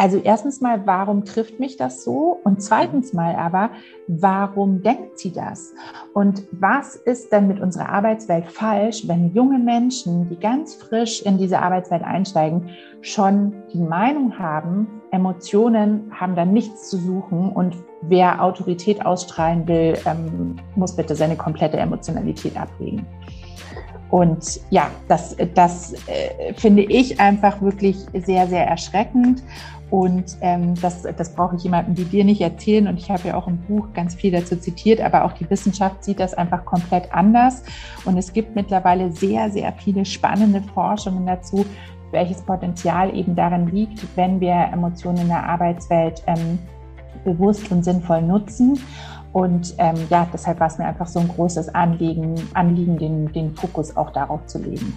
Also erstens mal, warum trifft mich das so? Und zweitens mal aber, warum denkt sie das? Und was ist denn mit unserer Arbeitswelt falsch, wenn junge Menschen, die ganz frisch in diese Arbeitswelt einsteigen, schon die Meinung haben, Emotionen haben da nichts zu suchen und wer Autorität ausstrahlen will, ähm, muss bitte seine komplette Emotionalität ablegen. Und ja, das, das äh, finde ich einfach wirklich sehr, sehr erschreckend. Und ähm, das, das brauche ich jemandem wie dir nicht erzählen. Und ich habe ja auch im Buch ganz viel dazu zitiert, aber auch die Wissenschaft sieht das einfach komplett anders. Und es gibt mittlerweile sehr, sehr viele spannende Forschungen dazu, welches Potenzial eben darin liegt, wenn wir Emotionen in der Arbeitswelt ähm, bewusst und sinnvoll nutzen. Und ähm, ja, deshalb war es mir einfach so ein großes Anliegen, Anliegen den, den Fokus auch darauf zu legen.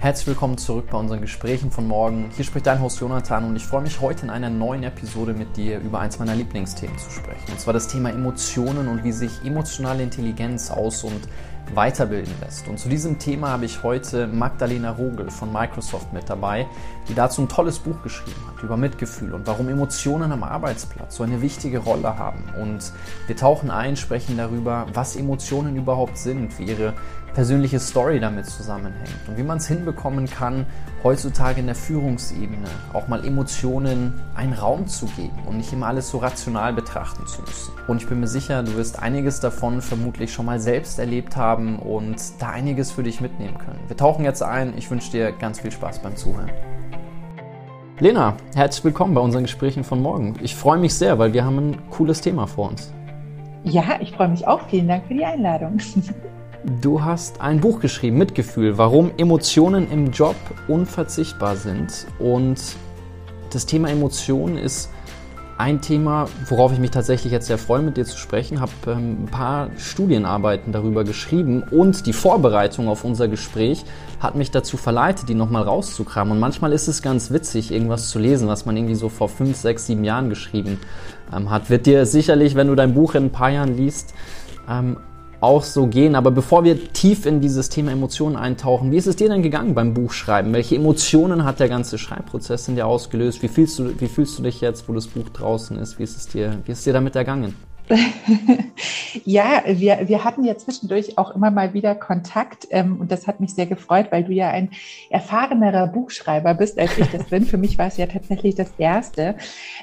Herzlich willkommen zurück bei unseren Gesprächen von morgen. Hier spricht dein Host Jonathan und ich freue mich heute in einer neuen Episode mit dir über eins meiner Lieblingsthemen zu sprechen. Und zwar das Thema Emotionen und wie sich emotionale Intelligenz aus- und weiterbilden lässt. Und zu diesem Thema habe ich heute Magdalena Rogel von Microsoft mit dabei, die dazu ein tolles Buch geschrieben hat über Mitgefühl und warum Emotionen am Arbeitsplatz so eine wichtige Rolle haben. Und wir tauchen ein, sprechen darüber, was Emotionen überhaupt sind, wie ihre persönliche Story damit zusammenhängt und wie man es hinbekommen kann, heutzutage in der Führungsebene auch mal Emotionen einen Raum zu geben und nicht immer alles so rational betrachten zu müssen. Und ich bin mir sicher, du wirst einiges davon vermutlich schon mal selbst erlebt haben und da einiges für dich mitnehmen können. Wir tauchen jetzt ein. Ich wünsche dir ganz viel Spaß beim Zuhören. Lena, herzlich willkommen bei unseren Gesprächen von morgen. Ich freue mich sehr, weil wir haben ein cooles Thema vor uns. Ja, ich freue mich auch. Vielen Dank für die Einladung. Du hast ein Buch geschrieben, Mitgefühl, warum Emotionen im Job unverzichtbar sind. Und das Thema Emotionen ist ein Thema, worauf ich mich tatsächlich jetzt sehr freue, mit dir zu sprechen. Habe ähm, ein paar Studienarbeiten darüber geschrieben und die Vorbereitung auf unser Gespräch hat mich dazu verleitet, die nochmal rauszukramen. Und manchmal ist es ganz witzig, irgendwas zu lesen, was man irgendwie so vor fünf, sechs, sieben Jahren geschrieben ähm, hat. Wird dir sicherlich, wenn du dein Buch in ein paar Jahren liest, ähm, auch so gehen. Aber bevor wir tief in dieses Thema Emotionen eintauchen, wie ist es dir denn gegangen beim Buchschreiben? Welche Emotionen hat der ganze Schreibprozess in dir ausgelöst? Wie fühlst du, wie fühlst du dich jetzt, wo das Buch draußen ist? Wie ist es dir, wie ist es dir damit ergangen? ja, wir, wir hatten ja zwischendurch auch immer mal wieder Kontakt ähm, und das hat mich sehr gefreut, weil du ja ein erfahrenerer Buchschreiber bist, als ich das bin. Für mich war es ja tatsächlich das Erste.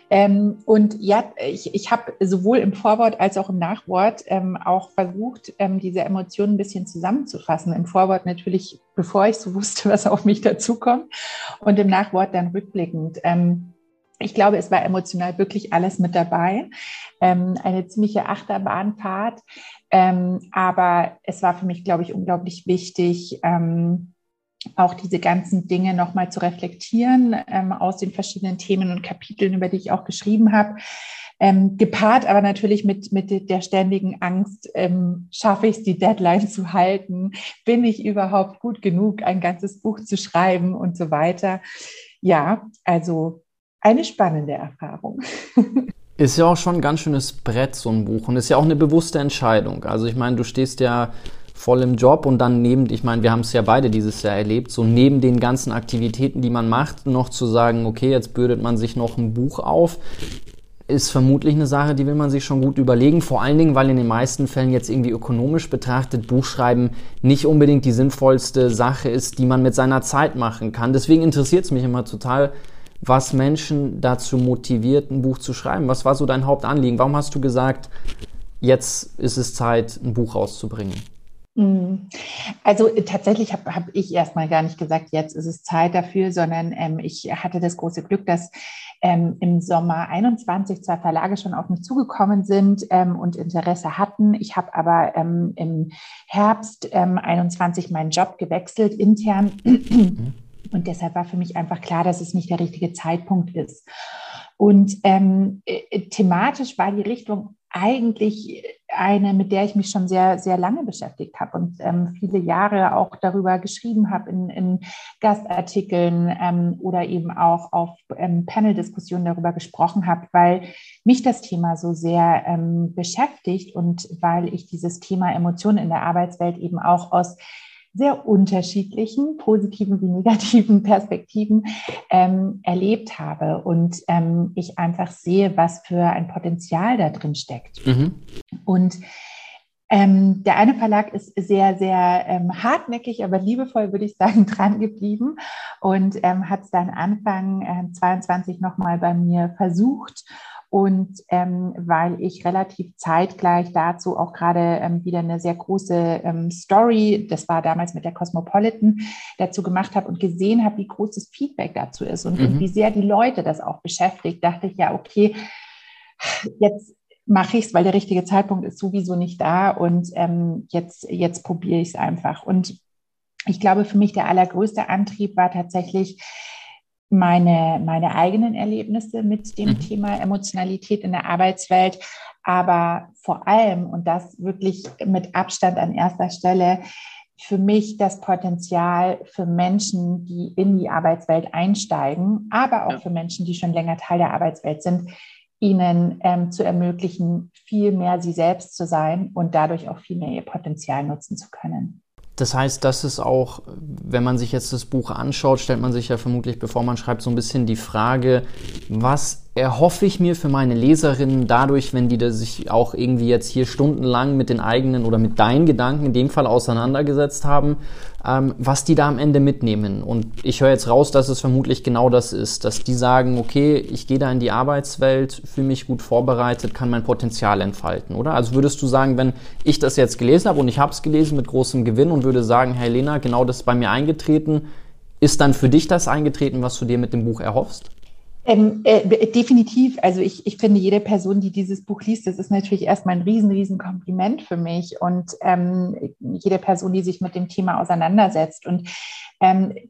Ähm, und ja, ich, ich habe sowohl im Vorwort als auch im Nachwort ähm, auch versucht, ähm, diese Emotionen ein bisschen zusammenzufassen. Im Vorwort natürlich, bevor ich so wusste, was auf mich dazukommt und im Nachwort dann rückblickend. Ähm, ich glaube, es war emotional wirklich alles mit dabei. Ähm, eine ziemliche Achterbahnfahrt. Ähm, aber es war für mich, glaube ich, unglaublich wichtig, ähm, auch diese ganzen Dinge nochmal zu reflektieren ähm, aus den verschiedenen Themen und Kapiteln, über die ich auch geschrieben habe. Ähm, gepaart aber natürlich mit, mit der ständigen Angst, ähm, schaffe ich es, die Deadline zu halten? Bin ich überhaupt gut genug, ein ganzes Buch zu schreiben und so weiter? Ja, also eine spannende Erfahrung. Ist ja auch schon ein ganz schönes Brett, so ein Buch. Und ist ja auch eine bewusste Entscheidung. Also ich meine, du stehst ja voll im Job und dann neben, ich meine, wir haben es ja beide dieses Jahr erlebt, so neben den ganzen Aktivitäten, die man macht, noch zu sagen, okay, jetzt bürdet man sich noch ein Buch auf, ist vermutlich eine Sache, die will man sich schon gut überlegen. Vor allen Dingen, weil in den meisten Fällen jetzt irgendwie ökonomisch betrachtet Buchschreiben nicht unbedingt die sinnvollste Sache ist, die man mit seiner Zeit machen kann. Deswegen interessiert es mich immer total, was Menschen dazu motiviert, ein Buch zu schreiben? Was war so dein Hauptanliegen? Warum hast du gesagt, jetzt ist es Zeit, ein Buch rauszubringen? Mm. Also tatsächlich habe hab ich erstmal gar nicht gesagt, jetzt ist es Zeit dafür, sondern ähm, ich hatte das große Glück, dass ähm, im Sommer 21 zwei Verlage schon auf mich zugekommen sind ähm, und Interesse hatten. Ich habe aber ähm, im Herbst 21 ähm, meinen Job gewechselt intern. Und deshalb war für mich einfach klar, dass es nicht der richtige Zeitpunkt ist. Und ähm, äh, thematisch war die Richtung eigentlich eine, mit der ich mich schon sehr, sehr lange beschäftigt habe und ähm, viele Jahre auch darüber geschrieben habe in, in Gastartikeln ähm, oder eben auch auf ähm, Panel-Diskussionen darüber gesprochen habe, weil mich das Thema so sehr ähm, beschäftigt und weil ich dieses Thema Emotionen in der Arbeitswelt eben auch aus sehr unterschiedlichen, positiven wie negativen Perspektiven ähm, erlebt habe und ähm, ich einfach sehe, was für ein Potenzial da drin steckt. Mhm. Und ähm, der eine Verlag ist sehr, sehr ähm, hartnäckig, aber liebevoll, würde ich sagen, dran geblieben und ähm, hat es dann Anfang äh, 22 nochmal bei mir versucht und ähm, weil ich relativ zeitgleich dazu auch gerade ähm, wieder eine sehr große ähm, Story, das war damals mit der Cosmopolitan, dazu gemacht habe und gesehen habe, wie groß das Feedback dazu ist und, mhm. und wie sehr die Leute das auch beschäftigt, dachte ich ja, okay, jetzt mache ich es, weil der richtige Zeitpunkt ist sowieso nicht da und ähm, jetzt, jetzt probiere ich es einfach. Und ich glaube, für mich der allergrößte Antrieb war tatsächlich, meine, meine eigenen Erlebnisse mit dem mhm. Thema Emotionalität in der Arbeitswelt, aber vor allem, und das wirklich mit Abstand an erster Stelle, für mich das Potenzial für Menschen, die in die Arbeitswelt einsteigen, aber auch ja. für Menschen, die schon länger Teil der Arbeitswelt sind, ihnen ähm, zu ermöglichen, viel mehr sie selbst zu sein und dadurch auch viel mehr ihr Potenzial nutzen zu können. Das heißt, das ist auch, wenn man sich jetzt das Buch anschaut, stellt man sich ja vermutlich, bevor man schreibt, so ein bisschen die Frage, was erhoffe ich mir für meine Leserinnen dadurch, wenn die sich auch irgendwie jetzt hier stundenlang mit den eigenen oder mit deinen Gedanken in dem Fall auseinandergesetzt haben, ähm, was die da am Ende mitnehmen. Und ich höre jetzt raus, dass es vermutlich genau das ist, dass die sagen, okay, ich gehe da in die Arbeitswelt, fühle mich gut vorbereitet, kann mein Potenzial entfalten, oder? Also würdest du sagen, wenn ich das jetzt gelesen habe und ich habe es gelesen mit großem Gewinn und würde sagen, Herr Lena, genau das ist bei mir eingetreten, ist dann für dich das eingetreten, was du dir mit dem Buch erhoffst? Ähm, äh, definitiv. Also ich, ich finde, jede Person, die dieses Buch liest, das ist natürlich erstmal ein riesen, riesen Kompliment für mich und ähm, jede Person, die sich mit dem Thema auseinandersetzt. Und ähm, äh,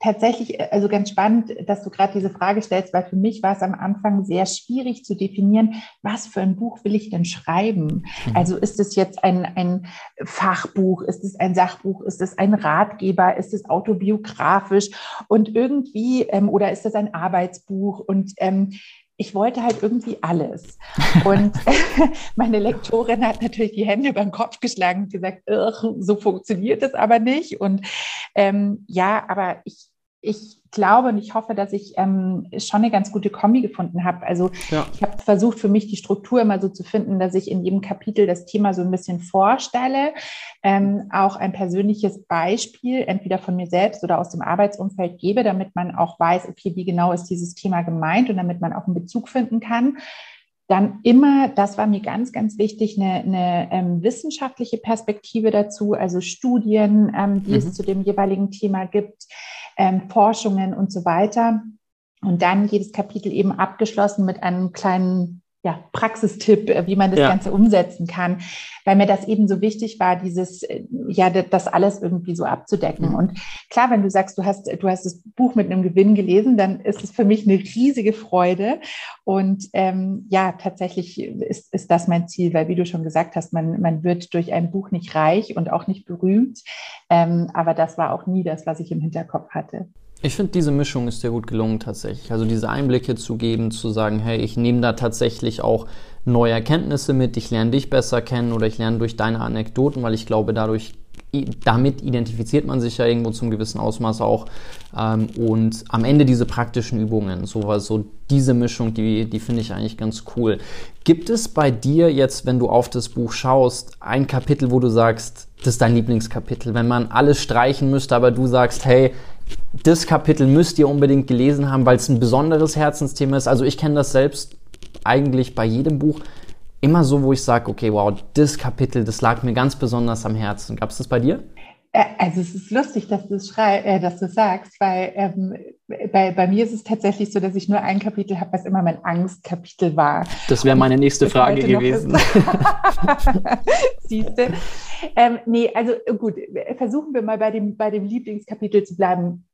tatsächlich, äh, also ganz spannend, dass du gerade diese Frage stellst, weil für mich war es am Anfang sehr schwierig zu definieren, was für ein Buch will ich denn schreiben? Mhm. Also ist es jetzt ein, ein Fachbuch, ist es ein Sachbuch, ist es ein Ratgeber, ist es autobiografisch und irgendwie, ähm, oder ist es ein Arbeitsbuch? Und ähm, ich wollte halt irgendwie alles. Und meine Lektorin hat natürlich die Hände beim Kopf geschlagen und gesagt, so funktioniert es aber nicht. Und ähm, ja, aber ich, ich glaube und ich hoffe, dass ich ähm, schon eine ganz gute Kombi gefunden habe. Also ja. ich habe versucht, für mich die Struktur immer so zu finden, dass ich in jedem Kapitel das Thema so ein bisschen vorstelle, ähm, auch ein persönliches Beispiel, entweder von mir selbst oder aus dem Arbeitsumfeld gebe, damit man auch weiß, okay, wie genau ist dieses Thema gemeint und damit man auch einen Bezug finden kann. Dann immer, das war mir ganz, ganz wichtig, eine, eine ähm, wissenschaftliche Perspektive dazu, also Studien, ähm, die mhm. es zu dem jeweiligen Thema gibt ähm, Forschungen und so weiter. Und dann jedes Kapitel eben abgeschlossen mit einem kleinen ja, Praxistipp, äh, wie man das ja. Ganze umsetzen kann, weil mir das eben so wichtig war, dieses, äh, ja, das alles irgendwie so abzudecken. Mhm. Und klar, wenn du sagst, du hast, du hast das Buch mit einem Gewinn gelesen, dann ist es für mich eine riesige Freude. Und ähm, ja, tatsächlich ist, ist das mein Ziel, weil wie du schon gesagt hast, man, man wird durch ein Buch nicht reich und auch nicht berühmt. Ähm, aber das war auch nie das, was ich im Hinterkopf hatte. Ich finde, diese Mischung ist sehr gut gelungen tatsächlich. Also diese Einblicke zu geben, zu sagen, hey, ich nehme da tatsächlich auch neue Erkenntnisse mit, ich lerne dich besser kennen oder ich lerne durch deine Anekdoten, weil ich glaube, dadurch damit identifiziert man sich ja irgendwo zum gewissen Ausmaß auch. Ähm, und am Ende diese praktischen Übungen, so, so diese Mischung, die, die finde ich eigentlich ganz cool. Gibt es bei dir jetzt, wenn du auf das Buch schaust, ein Kapitel, wo du sagst, das ist dein Lieblingskapitel, wenn man alles streichen müsste, aber du sagst, hey, das Kapitel müsst ihr unbedingt gelesen haben, weil es ein besonderes Herzensthema ist. Also ich kenne das selbst eigentlich bei jedem Buch immer so, wo ich sage, okay, wow, das Kapitel, das lag mir ganz besonders am Herzen. Gab es das bei dir? Äh, also es ist lustig, dass du, äh, dass du sagst, weil ähm, bei, bei mir ist es tatsächlich so, dass ich nur ein Kapitel habe, was immer mein Angstkapitel war. Das wäre meine nächste Frage gewesen. Siehst du? Ähm, nee, also gut, versuchen wir mal bei dem, bei dem Lieblingskapitel zu bleiben.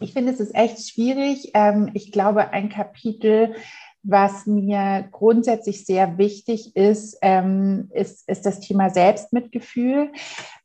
Ich finde, es ist echt schwierig. Ähm, ich glaube, ein Kapitel, Was mir grundsätzlich sehr wichtig ist, ähm, ist, ist das Thema Selbstmitgefühl,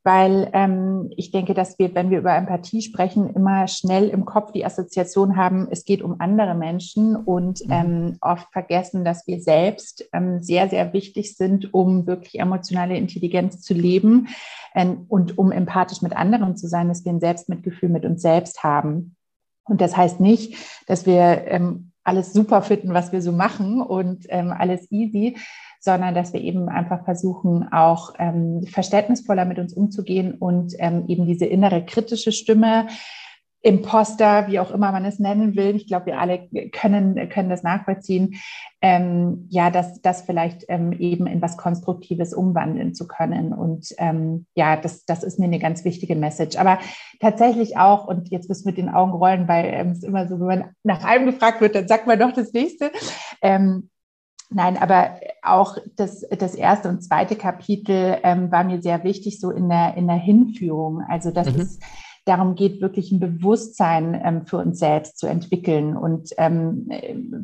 weil ähm, ich denke, dass wir, wenn wir über Empathie sprechen, immer schnell im Kopf die Assoziation haben, es geht um andere Menschen und mhm. ähm, oft vergessen, dass wir selbst ähm, sehr, sehr wichtig sind, um wirklich emotionale Intelligenz zu leben ähm, und um empathisch mit anderen zu sein, dass wir ein Selbstmitgefühl mit uns selbst haben. Und das heißt nicht, dass wir ähm, alles super finden, was wir so machen und ähm, alles easy, sondern dass wir eben einfach versuchen, auch ähm, verständnisvoller mit uns umzugehen und ähm, eben diese innere kritische Stimme, Imposter, wie auch immer man es nennen will. Ich glaube, wir alle können, können das nachvollziehen. Ähm, ja, das, das vielleicht ähm, eben in was Konstruktives umwandeln zu können. Und ähm, ja, das, das ist mir eine ganz wichtige Message. Aber tatsächlich auch, und jetzt müssen wir mit den Augen rollen, weil ähm, es immer so, wenn man nach einem gefragt wird, dann sagt man doch das nächste. Nein, aber auch das, das erste und zweite Kapitel ähm, war mir sehr wichtig, so in der, in der Hinführung. Also das mhm. ist darum geht, wirklich ein Bewusstsein ähm, für uns selbst zu entwickeln. Und ähm,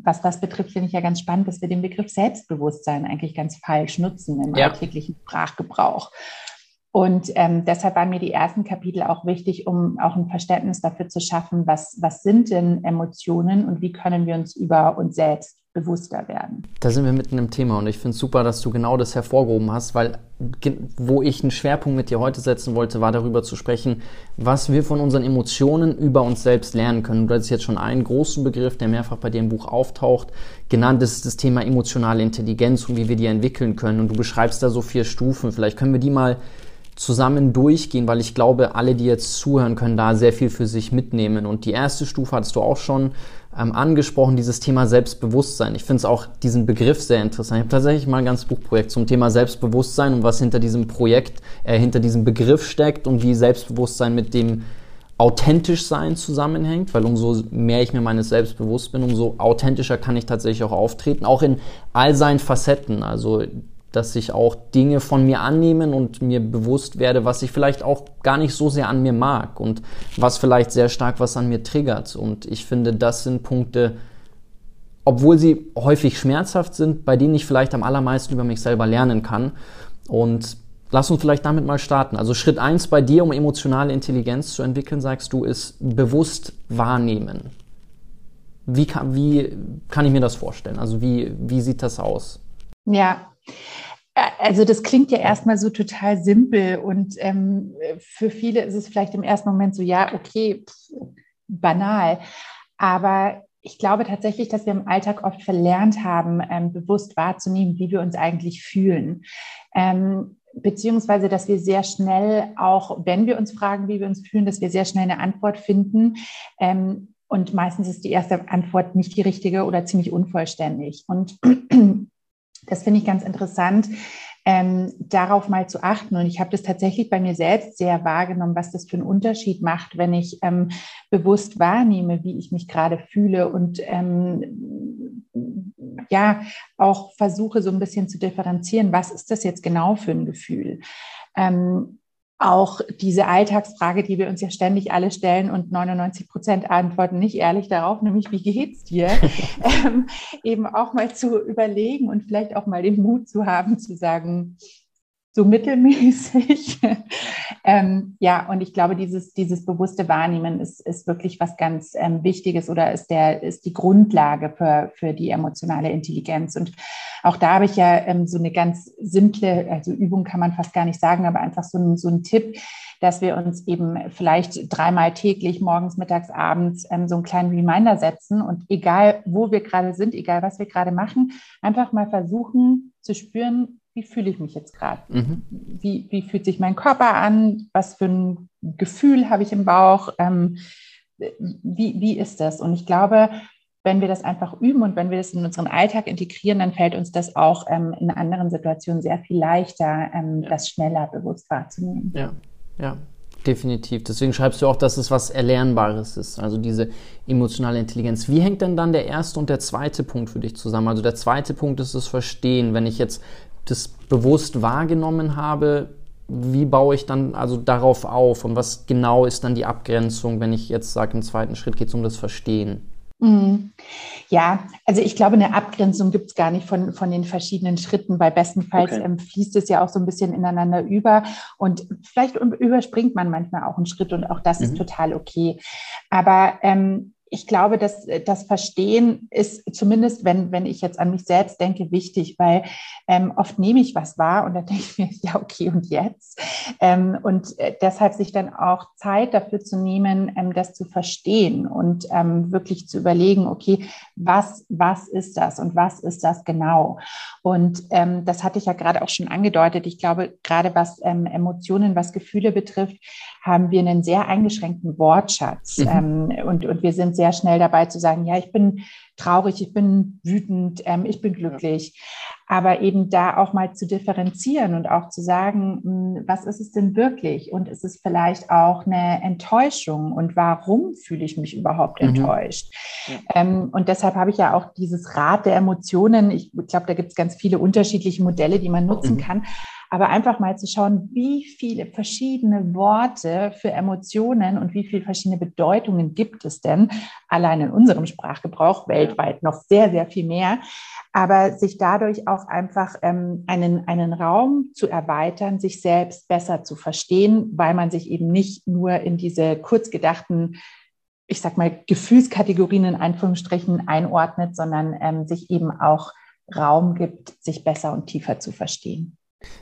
was das betrifft, finde ich ja ganz spannend, dass wir den Begriff Selbstbewusstsein eigentlich ganz falsch nutzen im ja. alltäglichen Sprachgebrauch. Und ähm, deshalb waren mir die ersten Kapitel auch wichtig, um auch ein Verständnis dafür zu schaffen, was, was sind denn Emotionen und wie können wir uns über uns selbst bewusster werden. Da sind wir mitten im Thema und ich finde es super, dass du genau das hervorgehoben hast, weil wo ich einen Schwerpunkt mit dir heute setzen wollte, war darüber zu sprechen, was wir von unseren Emotionen über uns selbst lernen können. Du hast jetzt schon einen großen Begriff, der mehrfach bei dir im Buch auftaucht, genannt ist das Thema emotionale Intelligenz und wie wir die entwickeln können. Und du beschreibst da so vier Stufen. Vielleicht können wir die mal zusammen durchgehen, weil ich glaube, alle, die jetzt zuhören, können da sehr viel für sich mitnehmen. Und die erste Stufe hattest du auch schon ähm, angesprochen, dieses Thema Selbstbewusstsein. Ich finde es auch diesen Begriff sehr interessant. Ich habe tatsächlich mal ein ganzes Buchprojekt zum Thema Selbstbewusstsein und was hinter diesem Projekt, äh, hinter diesem Begriff steckt und wie Selbstbewusstsein mit dem authentisch sein zusammenhängt, weil umso mehr ich mir meines selbst bewusst bin, umso authentischer kann ich tatsächlich auch auftreten, auch in all seinen Facetten. Also dass ich auch Dinge von mir annehmen und mir bewusst werde, was ich vielleicht auch gar nicht so sehr an mir mag und was vielleicht sehr stark was an mir triggert. Und ich finde, das sind Punkte, obwohl sie häufig schmerzhaft sind, bei denen ich vielleicht am allermeisten über mich selber lernen kann. Und lass uns vielleicht damit mal starten. Also Schritt eins bei dir, um emotionale Intelligenz zu entwickeln, sagst du, ist bewusst wahrnehmen. Wie kann, wie kann ich mir das vorstellen? Also wie, wie sieht das aus? Ja, also das klingt ja erstmal so total simpel und ähm, für viele ist es vielleicht im ersten Moment so, ja, okay, pff, banal. Aber ich glaube tatsächlich, dass wir im Alltag oft verlernt haben, ähm, bewusst wahrzunehmen, wie wir uns eigentlich fühlen. Ähm, beziehungsweise, dass wir sehr schnell, auch wenn wir uns fragen, wie wir uns fühlen, dass wir sehr schnell eine Antwort finden. Ähm, und meistens ist die erste Antwort nicht die richtige oder ziemlich unvollständig. Und das finde ich ganz interessant, ähm, darauf mal zu achten. Und ich habe das tatsächlich bei mir selbst sehr wahrgenommen, was das für einen Unterschied macht, wenn ich ähm, bewusst wahrnehme, wie ich mich gerade fühle und ähm, ja auch versuche so ein bisschen zu differenzieren, was ist das jetzt genau für ein Gefühl. Ähm, auch diese Alltagsfrage, die wir uns ja ständig alle stellen und 99 Prozent antworten nicht ehrlich darauf, nämlich wie geht's dir, ähm, eben auch mal zu überlegen und vielleicht auch mal den Mut zu haben, zu sagen, so mittelmäßig. ähm, ja, und ich glaube, dieses, dieses bewusste Wahrnehmen ist, ist wirklich was ganz ähm, Wichtiges oder ist, der, ist die Grundlage für, für die emotionale Intelligenz. Und auch da habe ich ja ähm, so eine ganz simple, also Übung kann man fast gar nicht sagen, aber einfach so ein, so ein Tipp, dass wir uns eben vielleicht dreimal täglich, morgens, mittags, abends, ähm, so einen kleinen Reminder setzen und egal, wo wir gerade sind, egal, was wir gerade machen, einfach mal versuchen zu spüren, wie fühle ich mich jetzt gerade? Mhm. Wie, wie fühlt sich mein Körper an? Was für ein Gefühl habe ich im Bauch? Ähm, wie, wie ist das? Und ich glaube, wenn wir das einfach üben und wenn wir das in unseren Alltag integrieren, dann fällt uns das auch ähm, in anderen Situationen sehr viel leichter, ähm, ja. das schneller bewusst wahrzunehmen. Ja, ja, definitiv. Deswegen schreibst du auch, dass es was Erlernbares ist, also diese emotionale Intelligenz. Wie hängt denn dann der erste und der zweite Punkt für dich zusammen? Also der zweite Punkt ist das Verstehen. Wenn ich jetzt das bewusst wahrgenommen habe, wie baue ich dann also darauf auf und was genau ist dann die Abgrenzung, wenn ich jetzt sage, im zweiten Schritt geht es um das Verstehen? Mhm. Ja, also ich glaube, eine Abgrenzung gibt es gar nicht von, von den verschiedenen Schritten, weil bestenfalls okay. ähm, fließt es ja auch so ein bisschen ineinander über und vielleicht überspringt man manchmal auch einen Schritt und auch das mhm. ist total okay. Aber ähm, ich glaube, dass das Verstehen ist zumindest, wenn, wenn ich jetzt an mich selbst denke, wichtig, weil ähm, oft nehme ich was wahr und dann denke ich mir, ja, okay, und jetzt? Ähm, und äh, deshalb sich dann auch Zeit dafür zu nehmen, ähm, das zu verstehen und ähm, wirklich zu überlegen, okay, was, was ist das und was ist das genau? Und ähm, das hatte ich ja gerade auch schon angedeutet. Ich glaube, gerade was ähm, Emotionen, was Gefühle betrifft, haben wir einen sehr eingeschränkten Wortschatz. Mhm. und, und wir sind sehr schnell dabei zu sagen, ja, ich bin traurig, ich bin wütend, ähm, ich bin glücklich. Aber eben da auch mal zu differenzieren und auch zu sagen, hm, was ist es denn wirklich? Und ist es vielleicht auch eine Enttäuschung? Und warum fühle ich mich überhaupt mhm. enttäuscht? Ja. Ähm, und deshalb habe ich ja auch dieses Rad der Emotionen. Ich glaube, da gibt es ganz viele unterschiedliche Modelle, die man nutzen mhm. kann aber einfach mal zu schauen, wie viele verschiedene Worte für Emotionen und wie viele verschiedene Bedeutungen gibt es denn, allein in unserem Sprachgebrauch, weltweit noch sehr, sehr viel mehr, aber sich dadurch auch einfach ähm, einen, einen Raum zu erweitern, sich selbst besser zu verstehen, weil man sich eben nicht nur in diese kurz gedachten ich sag mal, Gefühlskategorien in Anführungsstrichen einordnet, sondern ähm, sich eben auch Raum gibt, sich besser und tiefer zu verstehen.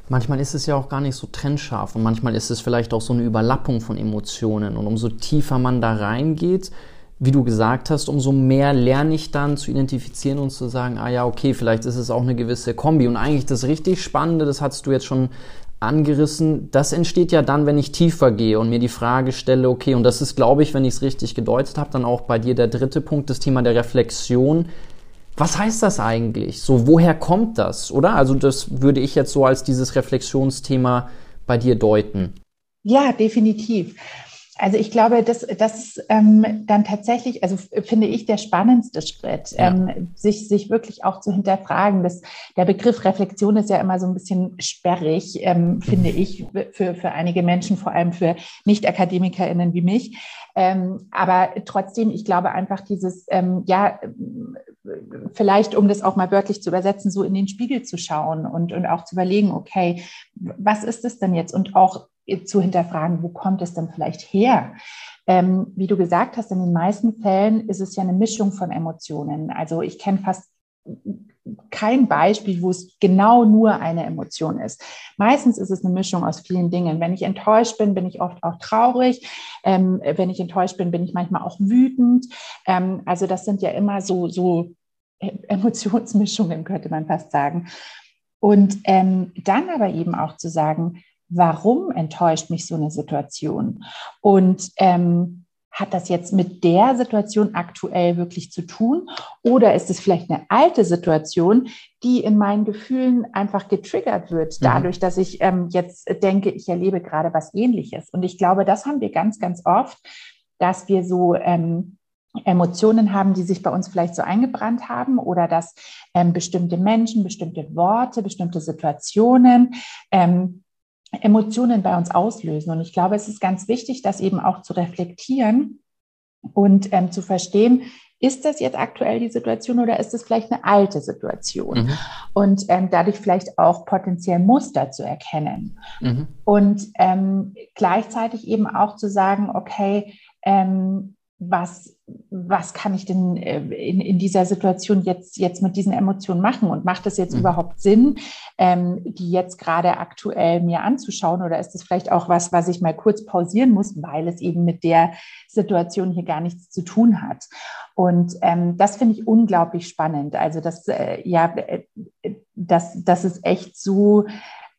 Manchmal ist es ja auch gar nicht so trennscharf und manchmal ist es vielleicht auch so eine Überlappung von Emotionen. Und umso tiefer man da reingeht, wie du gesagt hast, umso mehr lerne ich dann zu identifizieren und zu sagen, ah ja, okay, vielleicht ist es auch eine gewisse Kombi. Und eigentlich das richtig Spannende, das hattest du jetzt schon angerissen, das entsteht ja dann, wenn ich tiefer gehe und mir die Frage stelle, okay, und das ist, glaube ich, wenn ich es richtig gedeutet habe, dann auch bei dir der dritte Punkt, das Thema der Reflexion was heißt das eigentlich? So, woher kommt das, oder? Also, das würde ich jetzt so als dieses Reflexionsthema bei dir deuten. Ja, definitiv. Also ich glaube, das, das ist ähm, dann tatsächlich, also finde ich, der spannendste Schritt, ja. ähm, sich, sich wirklich auch zu hinterfragen. Das, der Begriff Reflexion ist ja immer so ein bisschen sperrig, ähm, finde mhm. ich, für, für einige Menschen, vor allem für Nicht-AkademikerInnen wie mich. Ähm, aber trotzdem, ich glaube einfach dieses, ähm, ja, vielleicht, um das auch mal wörtlich zu übersetzen, so in den Spiegel zu schauen und, und auch zu überlegen, okay, was ist es denn jetzt? Und auch zu hinterfragen, wo kommt es denn vielleicht her? Ähm, wie du gesagt hast, in den meisten Fällen ist es ja eine Mischung von Emotionen. Also ich kenne fast kein Beispiel, wo es genau nur eine Emotion ist. Meistens ist es eine Mischung aus vielen Dingen. Wenn ich enttäuscht bin, bin ich oft auch traurig. Ähm, wenn ich enttäuscht bin, bin ich manchmal auch wütend. Ähm, also das sind ja immer so, so Emotionsmischungen, könnte man fast sagen. Und ähm, dann aber eben auch zu sagen, warum enttäuscht mich so eine Situation? Und ähm, hat das jetzt mit der Situation aktuell wirklich zu tun? Oder ist es vielleicht eine alte Situation, die in meinen Gefühlen einfach getriggert wird, mhm. dadurch, dass ich ähm, jetzt denke, ich erlebe gerade was Ähnliches? Und ich glaube, das haben wir ganz, ganz oft, dass wir so ähm, Emotionen haben, die sich bei uns vielleicht so eingebrannt haben oder dass ähm, bestimmte Menschen, bestimmte Worte, bestimmte Situationen ähm, Emotionen bei uns auslösen. Und ich glaube, es ist ganz wichtig, das eben auch zu reflektieren und ähm, zu verstehen, ist das jetzt aktuell die Situation oder ist es vielleicht eine alte Situation? Mhm. Und ähm, dadurch vielleicht auch potenziell Muster zu erkennen. Mhm. Und ähm, gleichzeitig eben auch zu sagen, okay, ähm, was, was kann ich denn äh, in, in dieser Situation jetzt, jetzt mit diesen Emotionen machen? Und macht es jetzt mhm. überhaupt Sinn, ähm, die jetzt gerade aktuell mir anzuschauen? Oder ist es vielleicht auch was, was ich mal kurz pausieren muss, weil es eben mit der Situation hier gar nichts zu tun hat? Und ähm, das finde ich unglaublich spannend. Also das, äh, ja, äh, das, das ist echt so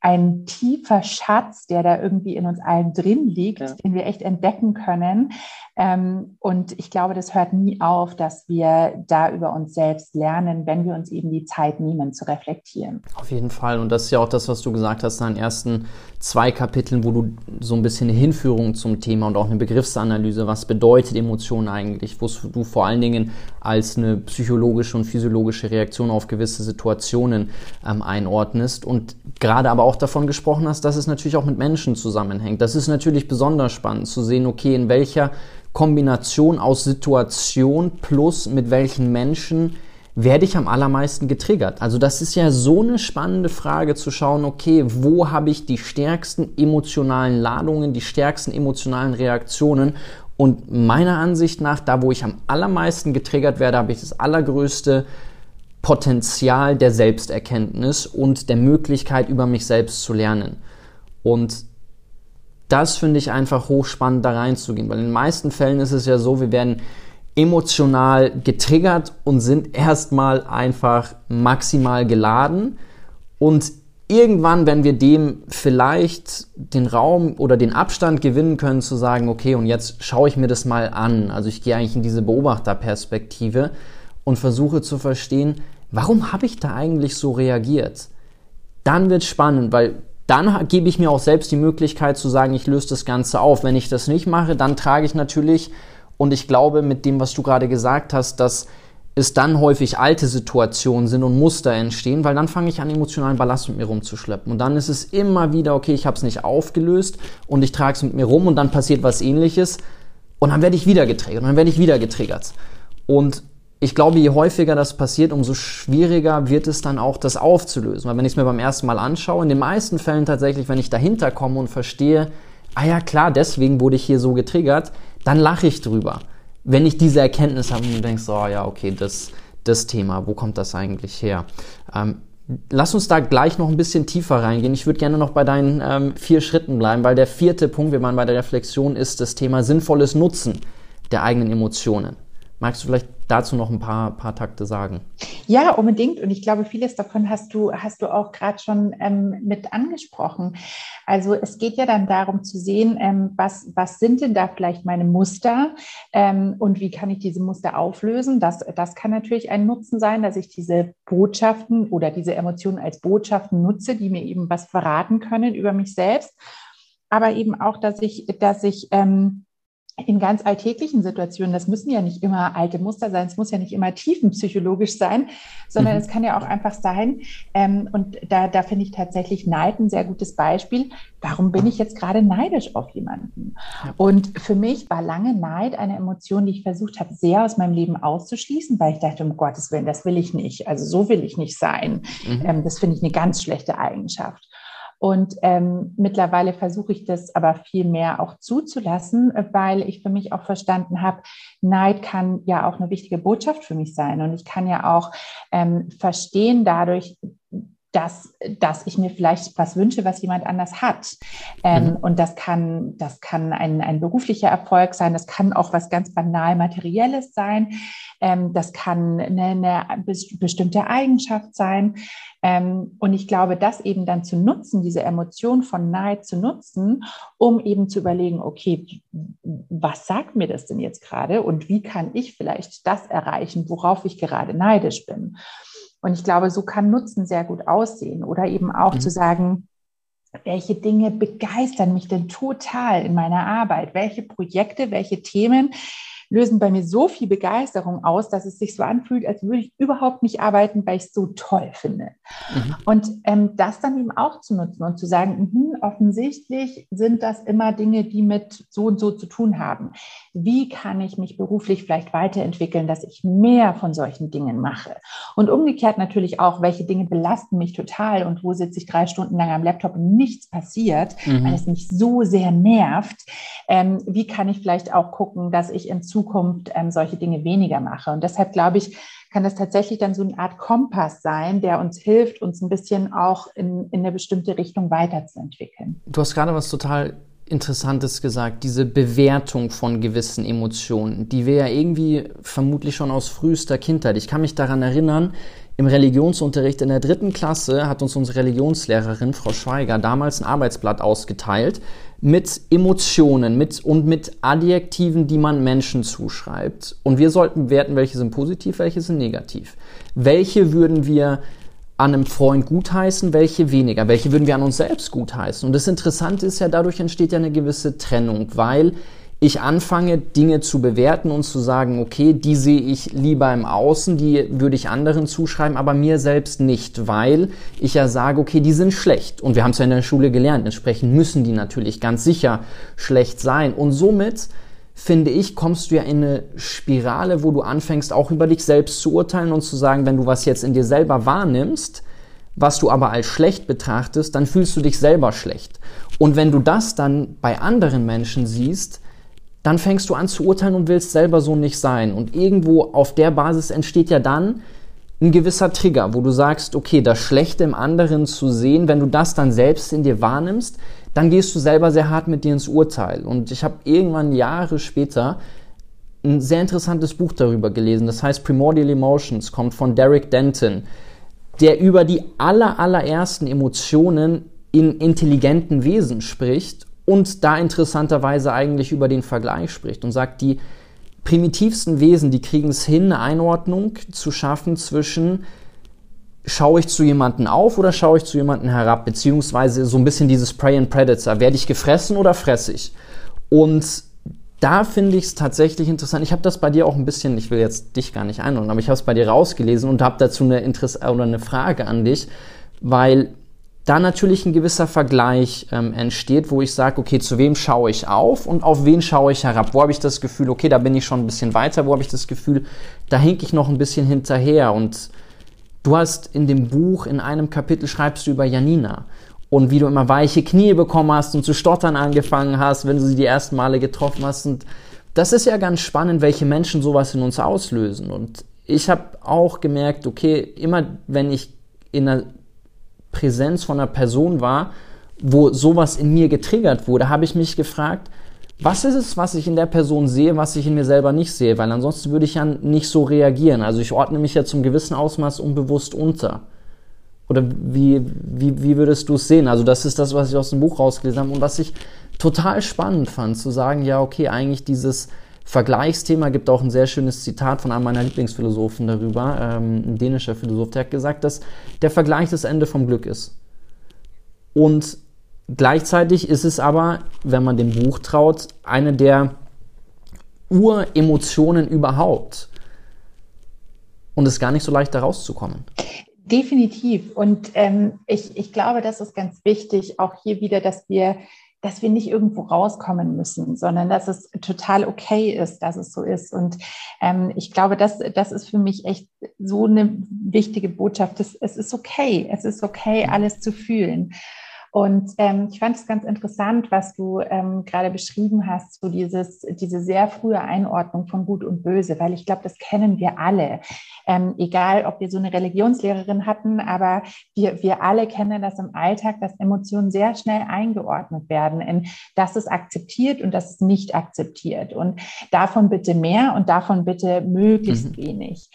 ein tiefer Schatz, der da irgendwie in uns allen drin liegt, ja. den wir echt entdecken können. Ähm, und ich glaube, das hört nie auf, dass wir da über uns selbst lernen, wenn wir uns eben die Zeit nehmen zu reflektieren. Auf jeden Fall. Und das ist ja auch das, was du gesagt hast in deinen ersten zwei Kapiteln, wo du so ein bisschen eine Hinführung zum Thema und auch eine Begriffsanalyse, was bedeutet Emotion eigentlich, wo du vor allen Dingen als eine psychologische und physiologische Reaktion auf gewisse Situationen ähm, einordnest und gerade aber auch auch davon gesprochen hast, dass es natürlich auch mit Menschen zusammenhängt. Das ist natürlich besonders spannend zu sehen, okay, in welcher Kombination aus Situation plus mit welchen Menschen werde ich am allermeisten getriggert? Also das ist ja so eine spannende Frage zu schauen, okay, wo habe ich die stärksten emotionalen Ladungen, die stärksten emotionalen Reaktionen? Und meiner Ansicht nach, da wo ich am allermeisten getriggert werde, habe ich das allergrößte Potenzial der Selbsterkenntnis und der Möglichkeit, über mich selbst zu lernen. Und das finde ich einfach hochspannend, da reinzugehen, weil in den meisten Fällen ist es ja so, wir werden emotional getriggert und sind erstmal einfach maximal geladen und irgendwann, wenn wir dem vielleicht den Raum oder den Abstand gewinnen können, zu sagen, okay, und jetzt schaue ich mir das mal an. Also ich gehe eigentlich in diese Beobachterperspektive und versuche zu verstehen, warum habe ich da eigentlich so reagiert? Dann wird spannend, weil dann gebe ich mir auch selbst die Möglichkeit zu sagen, ich löse das Ganze auf. Wenn ich das nicht mache, dann trage ich natürlich und ich glaube, mit dem, was du gerade gesagt hast, dass es dann häufig alte Situationen sind und Muster entstehen, weil dann fange ich an, emotionalen Ballast mit mir rumzuschleppen. Und dann ist es immer wieder, okay, ich habe es nicht aufgelöst und ich trage es mit mir rum und dann passiert was ähnliches und dann werde ich wieder getriggert und dann werde ich wieder getriggert. Und ich glaube, je häufiger das passiert, umso schwieriger wird es dann auch, das aufzulösen. Weil wenn ich es mir beim ersten Mal anschaue, in den meisten Fällen tatsächlich, wenn ich dahinter komme und verstehe, ah ja klar, deswegen wurde ich hier so getriggert, dann lache ich drüber. Wenn ich diese Erkenntnis habe und du denkst, oh ja, okay, das, das Thema, wo kommt das eigentlich her? Ähm, lass uns da gleich noch ein bisschen tiefer reingehen. Ich würde gerne noch bei deinen ähm, vier Schritten bleiben, weil der vierte Punkt, wir waren bei der Reflexion, ist das Thema sinnvolles Nutzen der eigenen Emotionen. Magst du vielleicht dazu noch ein paar, paar Takte sagen? Ja, unbedingt. Und ich glaube, vieles davon hast du, hast du auch gerade schon ähm, mit angesprochen. Also es geht ja dann darum zu sehen, ähm, was, was sind denn da vielleicht meine Muster ähm, und wie kann ich diese Muster auflösen. Das, das kann natürlich ein Nutzen sein, dass ich diese Botschaften oder diese Emotionen als Botschaften nutze, die mir eben was verraten können über mich selbst. Aber eben auch, dass ich, dass ich ähm, in ganz alltäglichen Situationen, das müssen ja nicht immer alte Muster sein, es muss ja nicht immer tiefenpsychologisch sein, sondern mhm. es kann ja auch einfach sein, ähm, und da, da finde ich tatsächlich Neid ein sehr gutes Beispiel. Warum bin ich jetzt gerade neidisch auf jemanden? Und für mich war lange Neid eine Emotion, die ich versucht habe, sehr aus meinem Leben auszuschließen, weil ich dachte, um Gottes Willen, das will ich nicht. Also so will ich nicht sein. Mhm. Ähm, das finde ich eine ganz schlechte Eigenschaft. Und ähm, mittlerweile versuche ich das aber viel mehr auch zuzulassen, weil ich für mich auch verstanden habe, Neid kann ja auch eine wichtige Botschaft für mich sein. Und ich kann ja auch ähm, verstehen dadurch, dass, dass ich mir vielleicht was wünsche, was jemand anders hat. Ähm, mhm. Und das kann, das kann ein, ein beruflicher Erfolg sein, das kann auch was ganz banal Materielles sein, ähm, das kann eine, eine, bestimmte Eigenschaft sein. Ähm, und ich glaube, das eben dann zu nutzen, diese Emotion von Neid zu nutzen, um eben zu überlegen, okay, was sagt mir das denn jetzt gerade und wie kann ich vielleicht das erreichen, worauf ich gerade neidisch bin. Und ich glaube, so kann Nutzen sehr gut aussehen. Oder eben auch mhm. zu sagen, welche Dinge begeistern mich denn total in meiner Arbeit? Welche Projekte, welche Themen lösen bei mir so viel Begeisterung aus, dass es sich so anfühlt, als würde ich überhaupt nicht arbeiten, weil ich es so toll finde. Mhm. Und ähm, das dann eben auch zu nutzen und zu sagen, mh, offensichtlich sind das immer Dinge, die mit so und so zu tun haben. Wie kann ich mich beruflich vielleicht weiterentwickeln, dass ich mehr von solchen Dingen mache? Und umgekehrt natürlich auch, welche Dinge belasten mich total und wo sitze ich drei Stunden lang am Laptop und nichts passiert, mhm. weil es mich so sehr nervt. Ähm, wie kann ich vielleicht auch gucken, dass ich in Zukunft ähm, solche Dinge weniger mache? Und deshalb glaube ich, kann das tatsächlich dann so eine Art Kompass sein, der uns hilft, uns ein bisschen auch in, in eine bestimmte Richtung weiterzuentwickeln. Du hast gerade was total Interessantes gesagt, diese Bewertung von gewissen Emotionen, die wir ja irgendwie vermutlich schon aus frühester Kindheit. Ich kann mich daran erinnern, im Religionsunterricht in der dritten Klasse hat uns unsere Religionslehrerin, Frau Schweiger, damals ein Arbeitsblatt ausgeteilt mit Emotionen mit, und mit Adjektiven, die man Menschen zuschreibt. Und wir sollten werten, welche sind positiv, welche sind negativ. Welche würden wir an einem Freund gutheißen, welche weniger, welche würden wir an uns selbst gutheißen. Und das Interessante ist ja, dadurch entsteht ja eine gewisse Trennung, weil ich anfange, Dinge zu bewerten und zu sagen, okay, die sehe ich lieber im Außen, die würde ich anderen zuschreiben, aber mir selbst nicht, weil ich ja sage, okay, die sind schlecht. Und wir haben es ja in der Schule gelernt, entsprechend müssen die natürlich ganz sicher schlecht sein. Und somit finde ich, kommst du ja in eine Spirale, wo du anfängst, auch über dich selbst zu urteilen und zu sagen, wenn du was jetzt in dir selber wahrnimmst, was du aber als schlecht betrachtest, dann fühlst du dich selber schlecht. Und wenn du das dann bei anderen Menschen siehst, dann fängst du an zu urteilen und willst selber so nicht sein. Und irgendwo auf der Basis entsteht ja dann ein gewisser Trigger, wo du sagst, okay, das Schlechte im anderen zu sehen, wenn du das dann selbst in dir wahrnimmst, dann gehst du selber sehr hart mit dir ins Urteil. Und ich habe irgendwann Jahre später ein sehr interessantes Buch darüber gelesen. Das heißt Primordial Emotions, kommt von Derek Denton, der über die aller, allerersten Emotionen in intelligenten Wesen spricht und da interessanterweise eigentlich über den Vergleich spricht und sagt, die primitivsten Wesen, die kriegen es hin, eine Einordnung zu schaffen zwischen schaue ich zu jemanden auf oder schaue ich zu jemanden herab, beziehungsweise so ein bisschen dieses Prey and Predator, werde ich gefressen oder fresse ich? Und da finde ich es tatsächlich interessant. Ich habe das bei dir auch ein bisschen, ich will jetzt dich gar nicht einholen, aber ich habe es bei dir rausgelesen und habe dazu eine Interesse oder eine Frage an dich, weil da natürlich ein gewisser Vergleich ähm, entsteht, wo ich sage, okay, zu wem schaue ich auf und auf wen schaue ich herab? Wo habe ich das Gefühl, okay, da bin ich schon ein bisschen weiter, wo habe ich das Gefühl, da hinke ich noch ein bisschen hinterher. Und du hast in dem Buch, in einem Kapitel schreibst du über Janina und wie du immer weiche Knie bekommen hast und zu stottern angefangen hast, wenn du sie die ersten Male getroffen hast. Und das ist ja ganz spannend, welche Menschen sowas in uns auslösen. Und ich habe auch gemerkt, okay, immer wenn ich in einer Präsenz von einer Person war, wo sowas in mir getriggert wurde, habe ich mich gefragt, was ist es, was ich in der Person sehe, was ich in mir selber nicht sehe? Weil ansonsten würde ich ja nicht so reagieren. Also ich ordne mich ja zum gewissen Ausmaß unbewusst unter. Oder wie, wie, wie würdest du es sehen? Also das ist das, was ich aus dem Buch rausgelesen habe und was ich total spannend fand, zu sagen, ja, okay, eigentlich dieses Vergleichsthema gibt auch ein sehr schönes Zitat von einem meiner Lieblingsphilosophen darüber, ähm, ein dänischer Philosoph, der hat gesagt, dass der Vergleich das Ende vom Glück ist. Und gleichzeitig ist es aber, wenn man dem Buch traut, eine der Uremotionen überhaupt. Und es ist gar nicht so leicht, da rauszukommen. Definitiv. Und ähm, ich, ich glaube, das ist ganz wichtig, auch hier wieder, dass wir dass wir nicht irgendwo rauskommen müssen, sondern dass es total okay ist, dass es so ist. Und ähm, ich glaube, das, das ist für mich echt so eine wichtige Botschaft. Es, es ist okay, es ist okay, alles zu fühlen. Und ähm, ich fand es ganz interessant, was du ähm, gerade beschrieben hast, so dieses, diese sehr frühe Einordnung von Gut und Böse, weil ich glaube, das kennen wir alle. Ähm, egal, ob wir so eine Religionslehrerin hatten, aber wir, wir alle kennen das im Alltag, dass Emotionen sehr schnell eingeordnet werden in das ist akzeptiert und das ist nicht akzeptiert. Und davon bitte mehr und davon bitte möglichst mhm. wenig.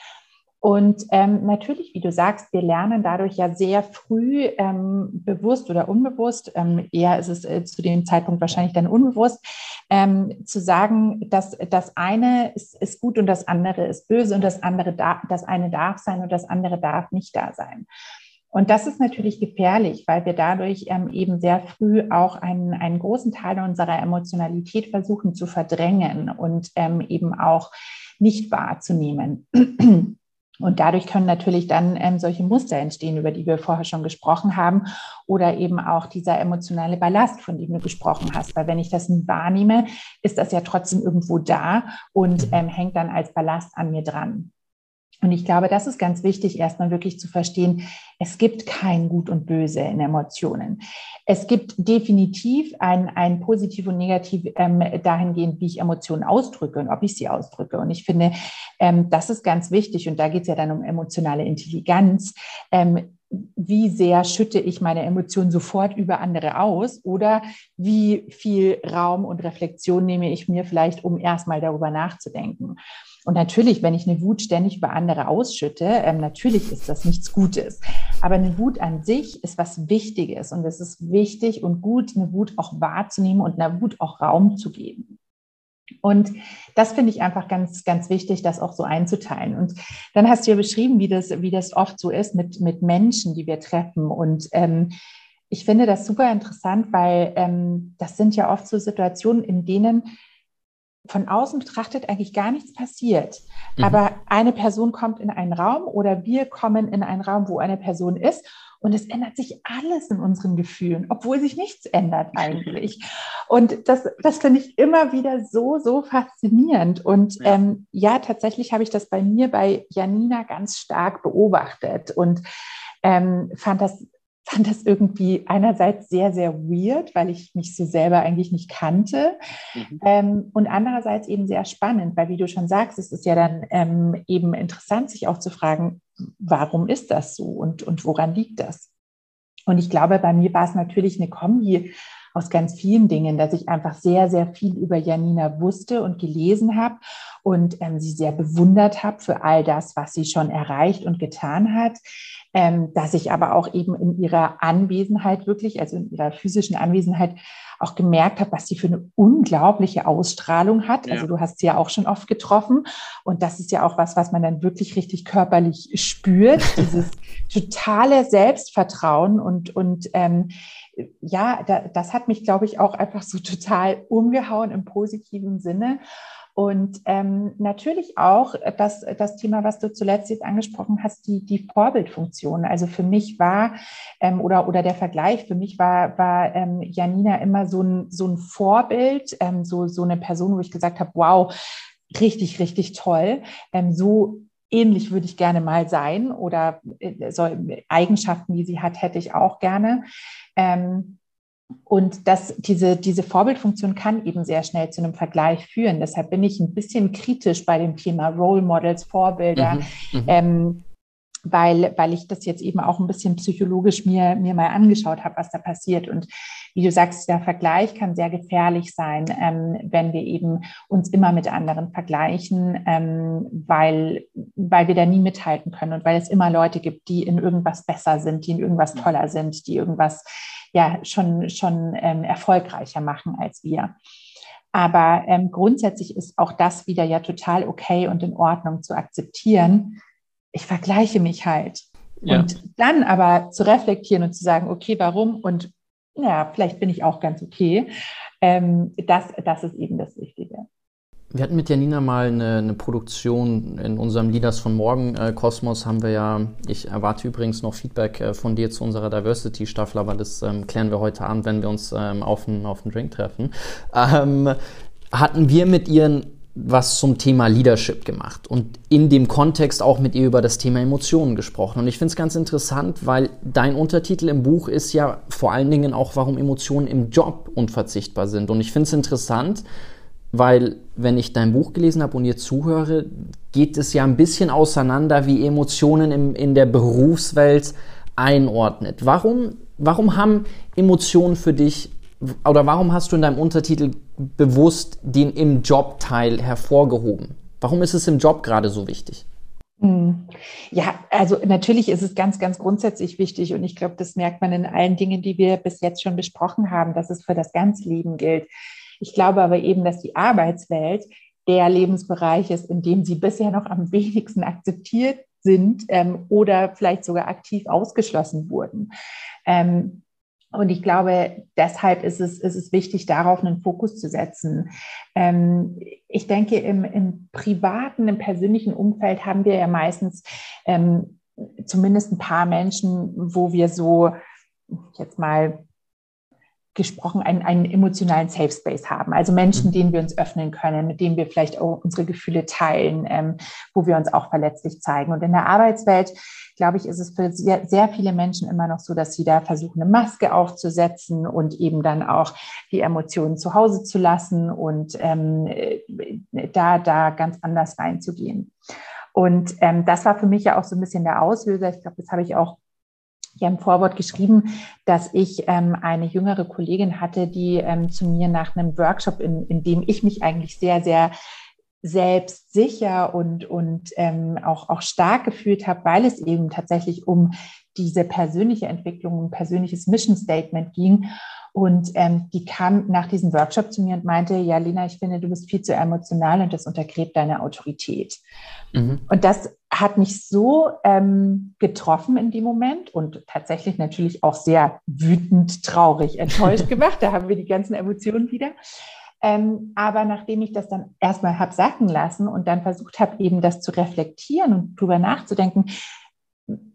Und ähm, natürlich, wie du sagst, wir lernen dadurch ja sehr früh ähm, bewusst oder unbewusst, ähm, eher ist es äh, zu dem Zeitpunkt wahrscheinlich dann unbewusst, ähm, zu sagen, dass das eine ist, ist, gut und das andere ist böse und das andere darf, das eine darf sein und das andere darf nicht da sein. Und das ist natürlich gefährlich, weil wir dadurch ähm, eben sehr früh auch einen, einen großen Teil unserer Emotionalität versuchen zu verdrängen und ähm, eben auch nicht wahrzunehmen. Und dadurch können natürlich dann ähm, solche Muster entstehen, über die wir vorher schon gesprochen haben, oder eben auch dieser emotionale Ballast, von dem du gesprochen hast. Weil wenn ich das wahrnehme, ist das ja trotzdem irgendwo da und mhm. ähm, hängt dann als Ballast an mir dran. Und ich glaube, das ist ganz wichtig, erstmal wirklich zu verstehen, es gibt kein Gut und Böse in Emotionen. Es gibt definitiv ein, ein Positiv und Negativ ähm, dahingehend, wie ich Emotionen ausdrücke und ob ich sie ausdrücke. Und ich finde, ähm, das ist ganz wichtig. Und da geht es ja dann um emotionale Intelligenz. Ähm, wie sehr schütte ich meine Emotionen sofort über andere aus oder wie viel Raum und Reflexion nehme ich mir vielleicht, um erstmal darüber nachzudenken. Und natürlich, wenn ich eine Wut ständig über andere ausschütte, ähm, natürlich ist das nichts Gutes. Aber eine Wut an sich ist was Wichtiges und es ist wichtig und gut, eine Wut auch wahrzunehmen und einer Wut auch Raum zu geben. Und das finde ich einfach ganz, ganz wichtig, das auch so einzuteilen. Und dann hast du ja beschrieben, wie das, wie das oft so ist mit, mit Menschen, die wir treffen. Und ähm, ich finde das super interessant, weil ähm, das sind ja oft so Situationen, in denen von außen betrachtet eigentlich gar nichts passiert. Mhm. Aber eine Person kommt in einen Raum oder wir kommen in einen Raum, wo eine Person ist und es ändert sich alles in unseren Gefühlen, obwohl sich nichts ändert eigentlich. Und das, das finde ich immer wieder so, so faszinierend. Und ja, ähm, ja tatsächlich habe ich das bei mir, bei Janina ganz stark beobachtet und ähm, fand das fand das irgendwie einerseits sehr, sehr weird, weil ich mich so selber eigentlich nicht kannte. Mhm. Ähm, und andererseits eben sehr spannend, weil wie du schon sagst, es ist ja dann ähm, eben interessant, sich auch zu fragen, warum ist das so und, und woran liegt das? Und ich glaube, bei mir war es natürlich eine Kombi aus ganz vielen Dingen, dass ich einfach sehr, sehr viel über Janina wusste und gelesen habe und ähm, sie sehr bewundert habe für all das, was sie schon erreicht und getan hat. Ähm, dass ich aber auch eben in ihrer Anwesenheit wirklich, also in ihrer physischen Anwesenheit, auch gemerkt habe, was sie für eine unglaubliche Ausstrahlung hat. Ja. Also du hast sie ja auch schon oft getroffen und das ist ja auch was, was man dann wirklich richtig körperlich spürt, dieses totale Selbstvertrauen und und ähm, ja, da, das hat mich, glaube ich, auch einfach so total umgehauen im positiven Sinne. Und ähm, natürlich auch das, das Thema, was du zuletzt jetzt angesprochen hast, die, die Vorbildfunktion. Also für mich war, ähm, oder, oder der Vergleich, für mich war, war ähm, Janina immer so ein, so ein Vorbild, ähm, so, so eine Person, wo ich gesagt habe, wow, richtig, richtig toll. Ähm, so ähnlich würde ich gerne mal sein oder äh, so Eigenschaften, die sie hat, hätte ich auch gerne. Ähm, und das, diese, diese Vorbildfunktion kann eben sehr schnell zu einem Vergleich führen. Deshalb bin ich ein bisschen kritisch bei dem Thema Role Models, Vorbilder, mhm, mhm, ähm, weil, weil ich das jetzt eben auch ein bisschen psychologisch mir, mir mal angeschaut habe, was da passiert. Und wie du sagst, der Vergleich kann sehr gefährlich sein, ähm, wenn wir eben uns immer mit anderen vergleichen, ähm, weil, weil wir da nie mithalten können und weil es immer Leute gibt, die in irgendwas besser sind, die in irgendwas toller sind, die irgendwas ja schon, schon ähm, erfolgreicher machen als wir. Aber ähm, grundsätzlich ist auch das wieder ja total okay und in Ordnung zu akzeptieren. Ich vergleiche mich halt. Ja. Und dann aber zu reflektieren und zu sagen, okay, warum? Und ja, vielleicht bin ich auch ganz okay. Ähm, das, das ist eben das Wichtige. Wir hatten mit Janina mal eine, eine Produktion in unserem Leaders von Morgen äh, Kosmos haben wir ja, ich erwarte übrigens noch Feedback äh, von dir zu unserer Diversity-Staffel, aber das ähm, klären wir heute Abend, wenn wir uns ähm, auf einen auf Drink treffen. Ähm, hatten wir mit ihr was zum Thema Leadership gemacht und in dem Kontext auch mit ihr über das Thema Emotionen gesprochen. Und ich finde es ganz interessant, weil dein Untertitel im Buch ist ja vor allen Dingen auch, warum Emotionen im Job unverzichtbar sind. Und ich finde es interessant, weil wenn ich dein Buch gelesen habe und ihr zuhöre, geht es ja ein bisschen auseinander, wie Emotionen im, in der Berufswelt einordnet. Warum, warum haben Emotionen für dich oder warum hast du in deinem Untertitel bewusst den im Job-Teil hervorgehoben? Warum ist es im Job gerade so wichtig? Hm. Ja, also natürlich ist es ganz, ganz grundsätzlich wichtig und ich glaube, das merkt man in allen Dingen, die wir bis jetzt schon besprochen haben, dass es für das ganze Leben gilt. Ich glaube aber eben, dass die Arbeitswelt der Lebensbereich ist, in dem sie bisher noch am wenigsten akzeptiert sind ähm, oder vielleicht sogar aktiv ausgeschlossen wurden. Ähm, und ich glaube, deshalb ist es, ist es wichtig, darauf einen Fokus zu setzen. Ähm, ich denke, im, im privaten, im persönlichen Umfeld haben wir ja meistens ähm, zumindest ein paar Menschen, wo wir so jetzt mal gesprochen einen, einen emotionalen Safe Space haben. Also Menschen, mhm. denen wir uns öffnen können, mit denen wir vielleicht auch unsere Gefühle teilen, ähm, wo wir uns auch verletzlich zeigen. Und in der Arbeitswelt, glaube ich, ist es für sehr, sehr viele Menschen immer noch so, dass sie da versuchen, eine Maske aufzusetzen und eben dann auch die Emotionen zu Hause zu lassen und ähm, da, da ganz anders reinzugehen. Und ähm, das war für mich ja auch so ein bisschen der Auslöser. Ich glaube, das habe ich auch ja im Vorwort geschrieben, dass ich ähm, eine jüngere Kollegin hatte, die ähm, zu mir nach einem Workshop, in, in dem ich mich eigentlich sehr, sehr selbstsicher und, und ähm, auch, auch stark gefühlt habe, weil es eben tatsächlich um diese persönliche Entwicklung, ein persönliches Mission Statement ging. Und ähm, die kam nach diesem Workshop zu mir und meinte, ja, Lena, ich finde, du bist viel zu emotional und das untergräbt deine Autorität. Mhm. Und das hat mich so ähm, getroffen in dem Moment und tatsächlich natürlich auch sehr wütend, traurig, enttäuscht gemacht. Da haben wir die ganzen Emotionen wieder. Ähm, aber nachdem ich das dann erstmal habe sacken lassen und dann versucht habe, eben das zu reflektieren und drüber nachzudenken,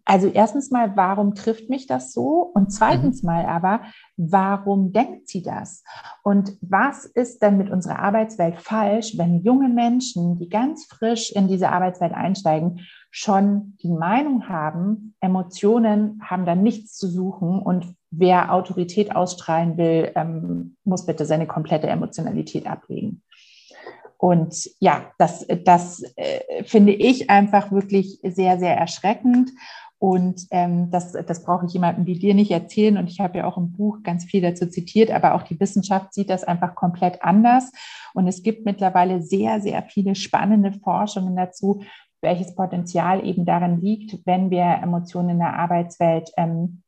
also erstens mal, warum trifft mich das so? Und zweitens mhm. mal aber, warum denkt sie das? Und was ist denn mit unserer Arbeitswelt falsch, wenn junge Menschen, die ganz frisch in diese Arbeitswelt einsteigen, schon die Meinung haben, Emotionen haben da nichts zu suchen und wer Autorität ausstrahlen will, ähm, muss bitte seine komplette Emotionalität ablegen. Und ja, das, das äh, finde ich einfach wirklich sehr, sehr erschreckend. Und ähm, das, das brauche ich jemandem wie dir nicht erzählen. Und ich habe ja auch im Buch ganz viel dazu zitiert, aber auch die Wissenschaft sieht das einfach komplett anders. Und es gibt mittlerweile sehr, sehr viele spannende Forschungen dazu, welches Potenzial eben darin liegt, wenn wir Emotionen in der Arbeitswelt ähm,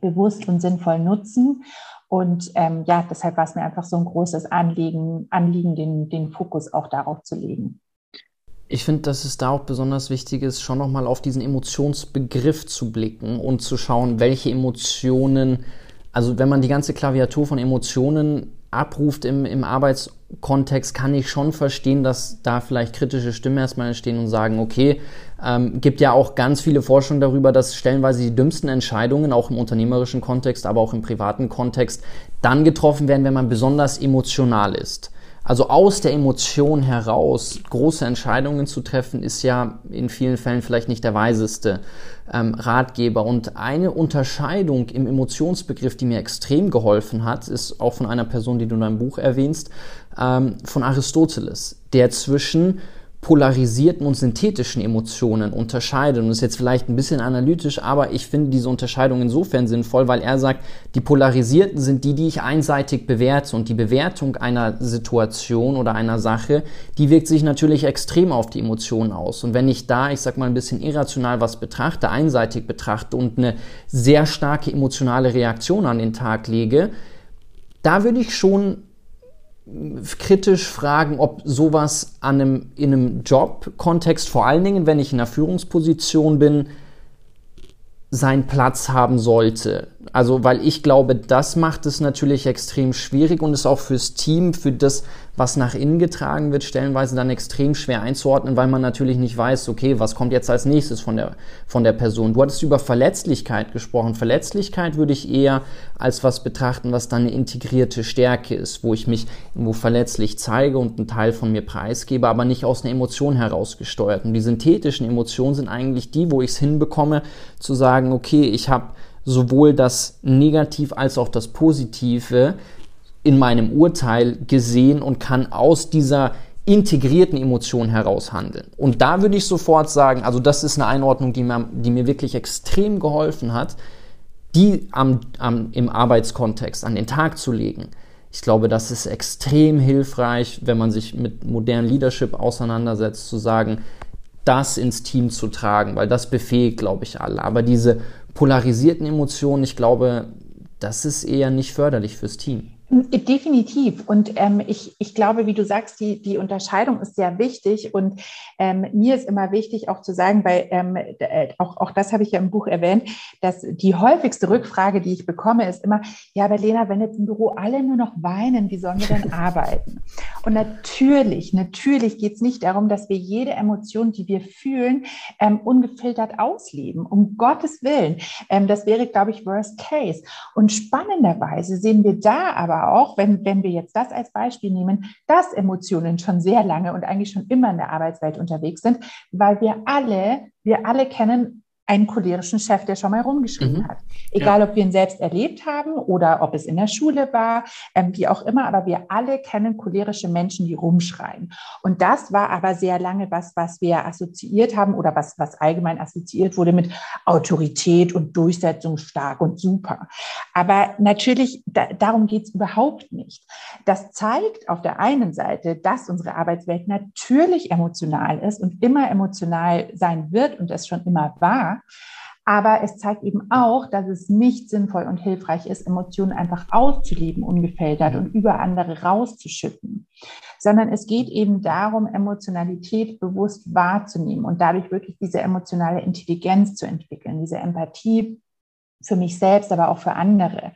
bewusst und sinnvoll nutzen. Und ähm, ja, deshalb war es mir einfach so ein großes Anliegen, Anliegen den, den Fokus auch darauf zu legen. Ich finde, dass es da auch besonders wichtig ist, schon nochmal auf diesen Emotionsbegriff zu blicken und zu schauen, welche Emotionen, also wenn man die ganze Klaviatur von Emotionen abruft im, im Arbeitskontext, kann ich schon verstehen, dass da vielleicht kritische Stimmen erstmal entstehen und sagen, okay, ähm, gibt ja auch ganz viele Forschungen darüber, dass stellenweise die dümmsten Entscheidungen, auch im unternehmerischen Kontext, aber auch im privaten Kontext, dann getroffen werden, wenn man besonders emotional ist. Also aus der Emotion heraus große Entscheidungen zu treffen, ist ja in vielen Fällen vielleicht nicht der weiseste ähm, Ratgeber. Und eine Unterscheidung im Emotionsbegriff, die mir extrem geholfen hat, ist auch von einer Person, die du in deinem Buch erwähnst, ähm, von Aristoteles, der zwischen polarisierten und synthetischen Emotionen unterscheidet. Und das ist jetzt vielleicht ein bisschen analytisch, aber ich finde diese Unterscheidung insofern sinnvoll, weil er sagt, die polarisierten sind die, die ich einseitig bewerte. Und die Bewertung einer Situation oder einer Sache, die wirkt sich natürlich extrem auf die Emotionen aus. Und wenn ich da, ich sag mal, ein bisschen irrational was betrachte, einseitig betrachte und eine sehr starke emotionale Reaktion an den Tag lege, da würde ich schon kritisch fragen, ob sowas an einem, in einem Jobkontext, vor allen Dingen, wenn ich in einer Führungsposition bin, seinen Platz haben sollte. Also, weil ich glaube, das macht es natürlich extrem schwierig und ist auch fürs Team, für das, was nach innen getragen wird, stellenweise dann extrem schwer einzuordnen, weil man natürlich nicht weiß, okay, was kommt jetzt als nächstes von der, von der Person. Du hattest über Verletzlichkeit gesprochen. Verletzlichkeit würde ich eher als was betrachten, was dann eine integrierte Stärke ist, wo ich mich irgendwo verletzlich zeige und einen Teil von mir preisgebe, aber nicht aus einer Emotion herausgesteuert. Und die synthetischen Emotionen sind eigentlich die, wo ich es hinbekomme, zu sagen, okay, ich habe sowohl das Negativ als auch das Positive in meinem Urteil gesehen und kann aus dieser integrierten Emotion heraus handeln. Und da würde ich sofort sagen, also das ist eine Einordnung, die mir, die mir wirklich extrem geholfen hat, die am, am, im Arbeitskontext an den Tag zu legen. Ich glaube, das ist extrem hilfreich, wenn man sich mit modernem Leadership auseinandersetzt, zu sagen, das ins Team zu tragen, weil das befähigt, glaube ich, alle. Aber diese polarisierten Emotionen, ich glaube, das ist eher nicht förderlich fürs Team. Definitiv. Und ähm, ich, ich glaube, wie du sagst, die, die Unterscheidung ist sehr wichtig. Und ähm, mir ist immer wichtig auch zu sagen, weil ähm, äh, auch, auch das habe ich ja im Buch erwähnt, dass die häufigste Rückfrage, die ich bekomme, ist immer, ja, aber Lena, wenn jetzt im Büro alle nur noch weinen, wie sollen wir denn arbeiten? Und natürlich, natürlich geht es nicht darum, dass wir jede Emotion, die wir fühlen, ähm, ungefiltert ausleben. Um Gottes Willen. Ähm, das wäre, glaube ich, Worst Case. Und spannenderweise sehen wir da aber auch, wenn, wenn wir jetzt das als Beispiel nehmen, dass Emotionen schon sehr lange und eigentlich schon immer in der Arbeitswelt unterwegs sind, weil wir alle, wir alle kennen einen cholerischen Chef, der schon mal rumgeschrieben mhm. hat. Egal, ja. ob wir ihn selbst erlebt haben oder ob es in der Schule war, ähm, wie auch immer, aber wir alle kennen cholerische Menschen, die rumschreien. Und das war aber sehr lange was, was wir assoziiert haben oder was, was allgemein assoziiert wurde mit Autorität und Durchsetzung stark und super. Aber natürlich, da, darum geht es überhaupt nicht. Das zeigt auf der einen Seite, dass unsere Arbeitswelt natürlich emotional ist und immer emotional sein wird und es schon immer war. Aber es zeigt eben auch, dass es nicht sinnvoll und hilfreich ist, Emotionen einfach auszuleben, ungefiltert und über andere rauszuschütten, sondern es geht eben darum, Emotionalität bewusst wahrzunehmen und dadurch wirklich diese emotionale Intelligenz zu entwickeln, diese Empathie für mich selbst, aber auch für andere.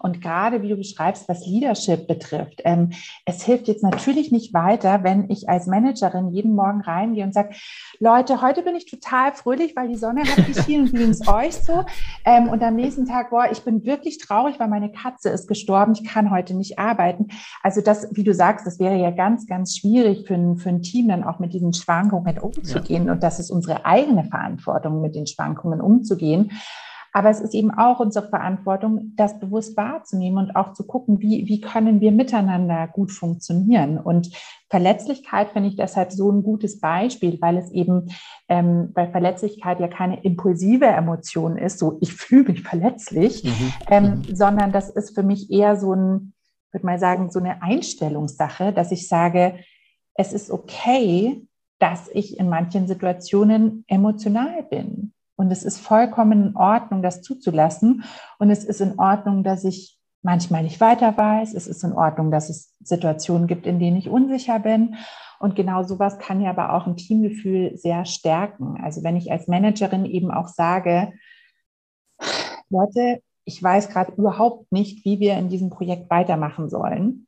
Und gerade wie du beschreibst, was Leadership betrifft, ähm, es hilft jetzt natürlich nicht weiter, wenn ich als Managerin jeden Morgen reingehe und sage, Leute, heute bin ich total fröhlich, weil die Sonne hat geschienen und wie es euch so? Ähm, und am nächsten Tag, boah, ich bin wirklich traurig, weil meine Katze ist gestorben, ich kann heute nicht arbeiten. Also das, wie du sagst, das wäre ja ganz, ganz schwierig für ein, für ein Team dann auch mit diesen Schwankungen umzugehen. Ja. Und das ist unsere eigene Verantwortung, mit den Schwankungen umzugehen. Aber es ist eben auch unsere Verantwortung, das bewusst wahrzunehmen und auch zu gucken, wie, wie können wir miteinander gut funktionieren. Und Verletzlichkeit finde ich deshalb so ein gutes Beispiel, weil es eben ähm, bei Verletzlichkeit ja keine impulsive Emotion ist, so ich fühle mich verletzlich, mhm. Ähm, mhm. sondern das ist für mich eher so ein, würde mal sagen, so eine Einstellungssache, dass ich sage, es ist okay, dass ich in manchen Situationen emotional bin. Und es ist vollkommen in Ordnung, das zuzulassen. Und es ist in Ordnung, dass ich manchmal nicht weiter weiß. Es ist in Ordnung, dass es Situationen gibt, in denen ich unsicher bin. Und genau sowas kann ja aber auch ein Teamgefühl sehr stärken. Also wenn ich als Managerin eben auch sage, Leute, ich weiß gerade überhaupt nicht, wie wir in diesem Projekt weitermachen sollen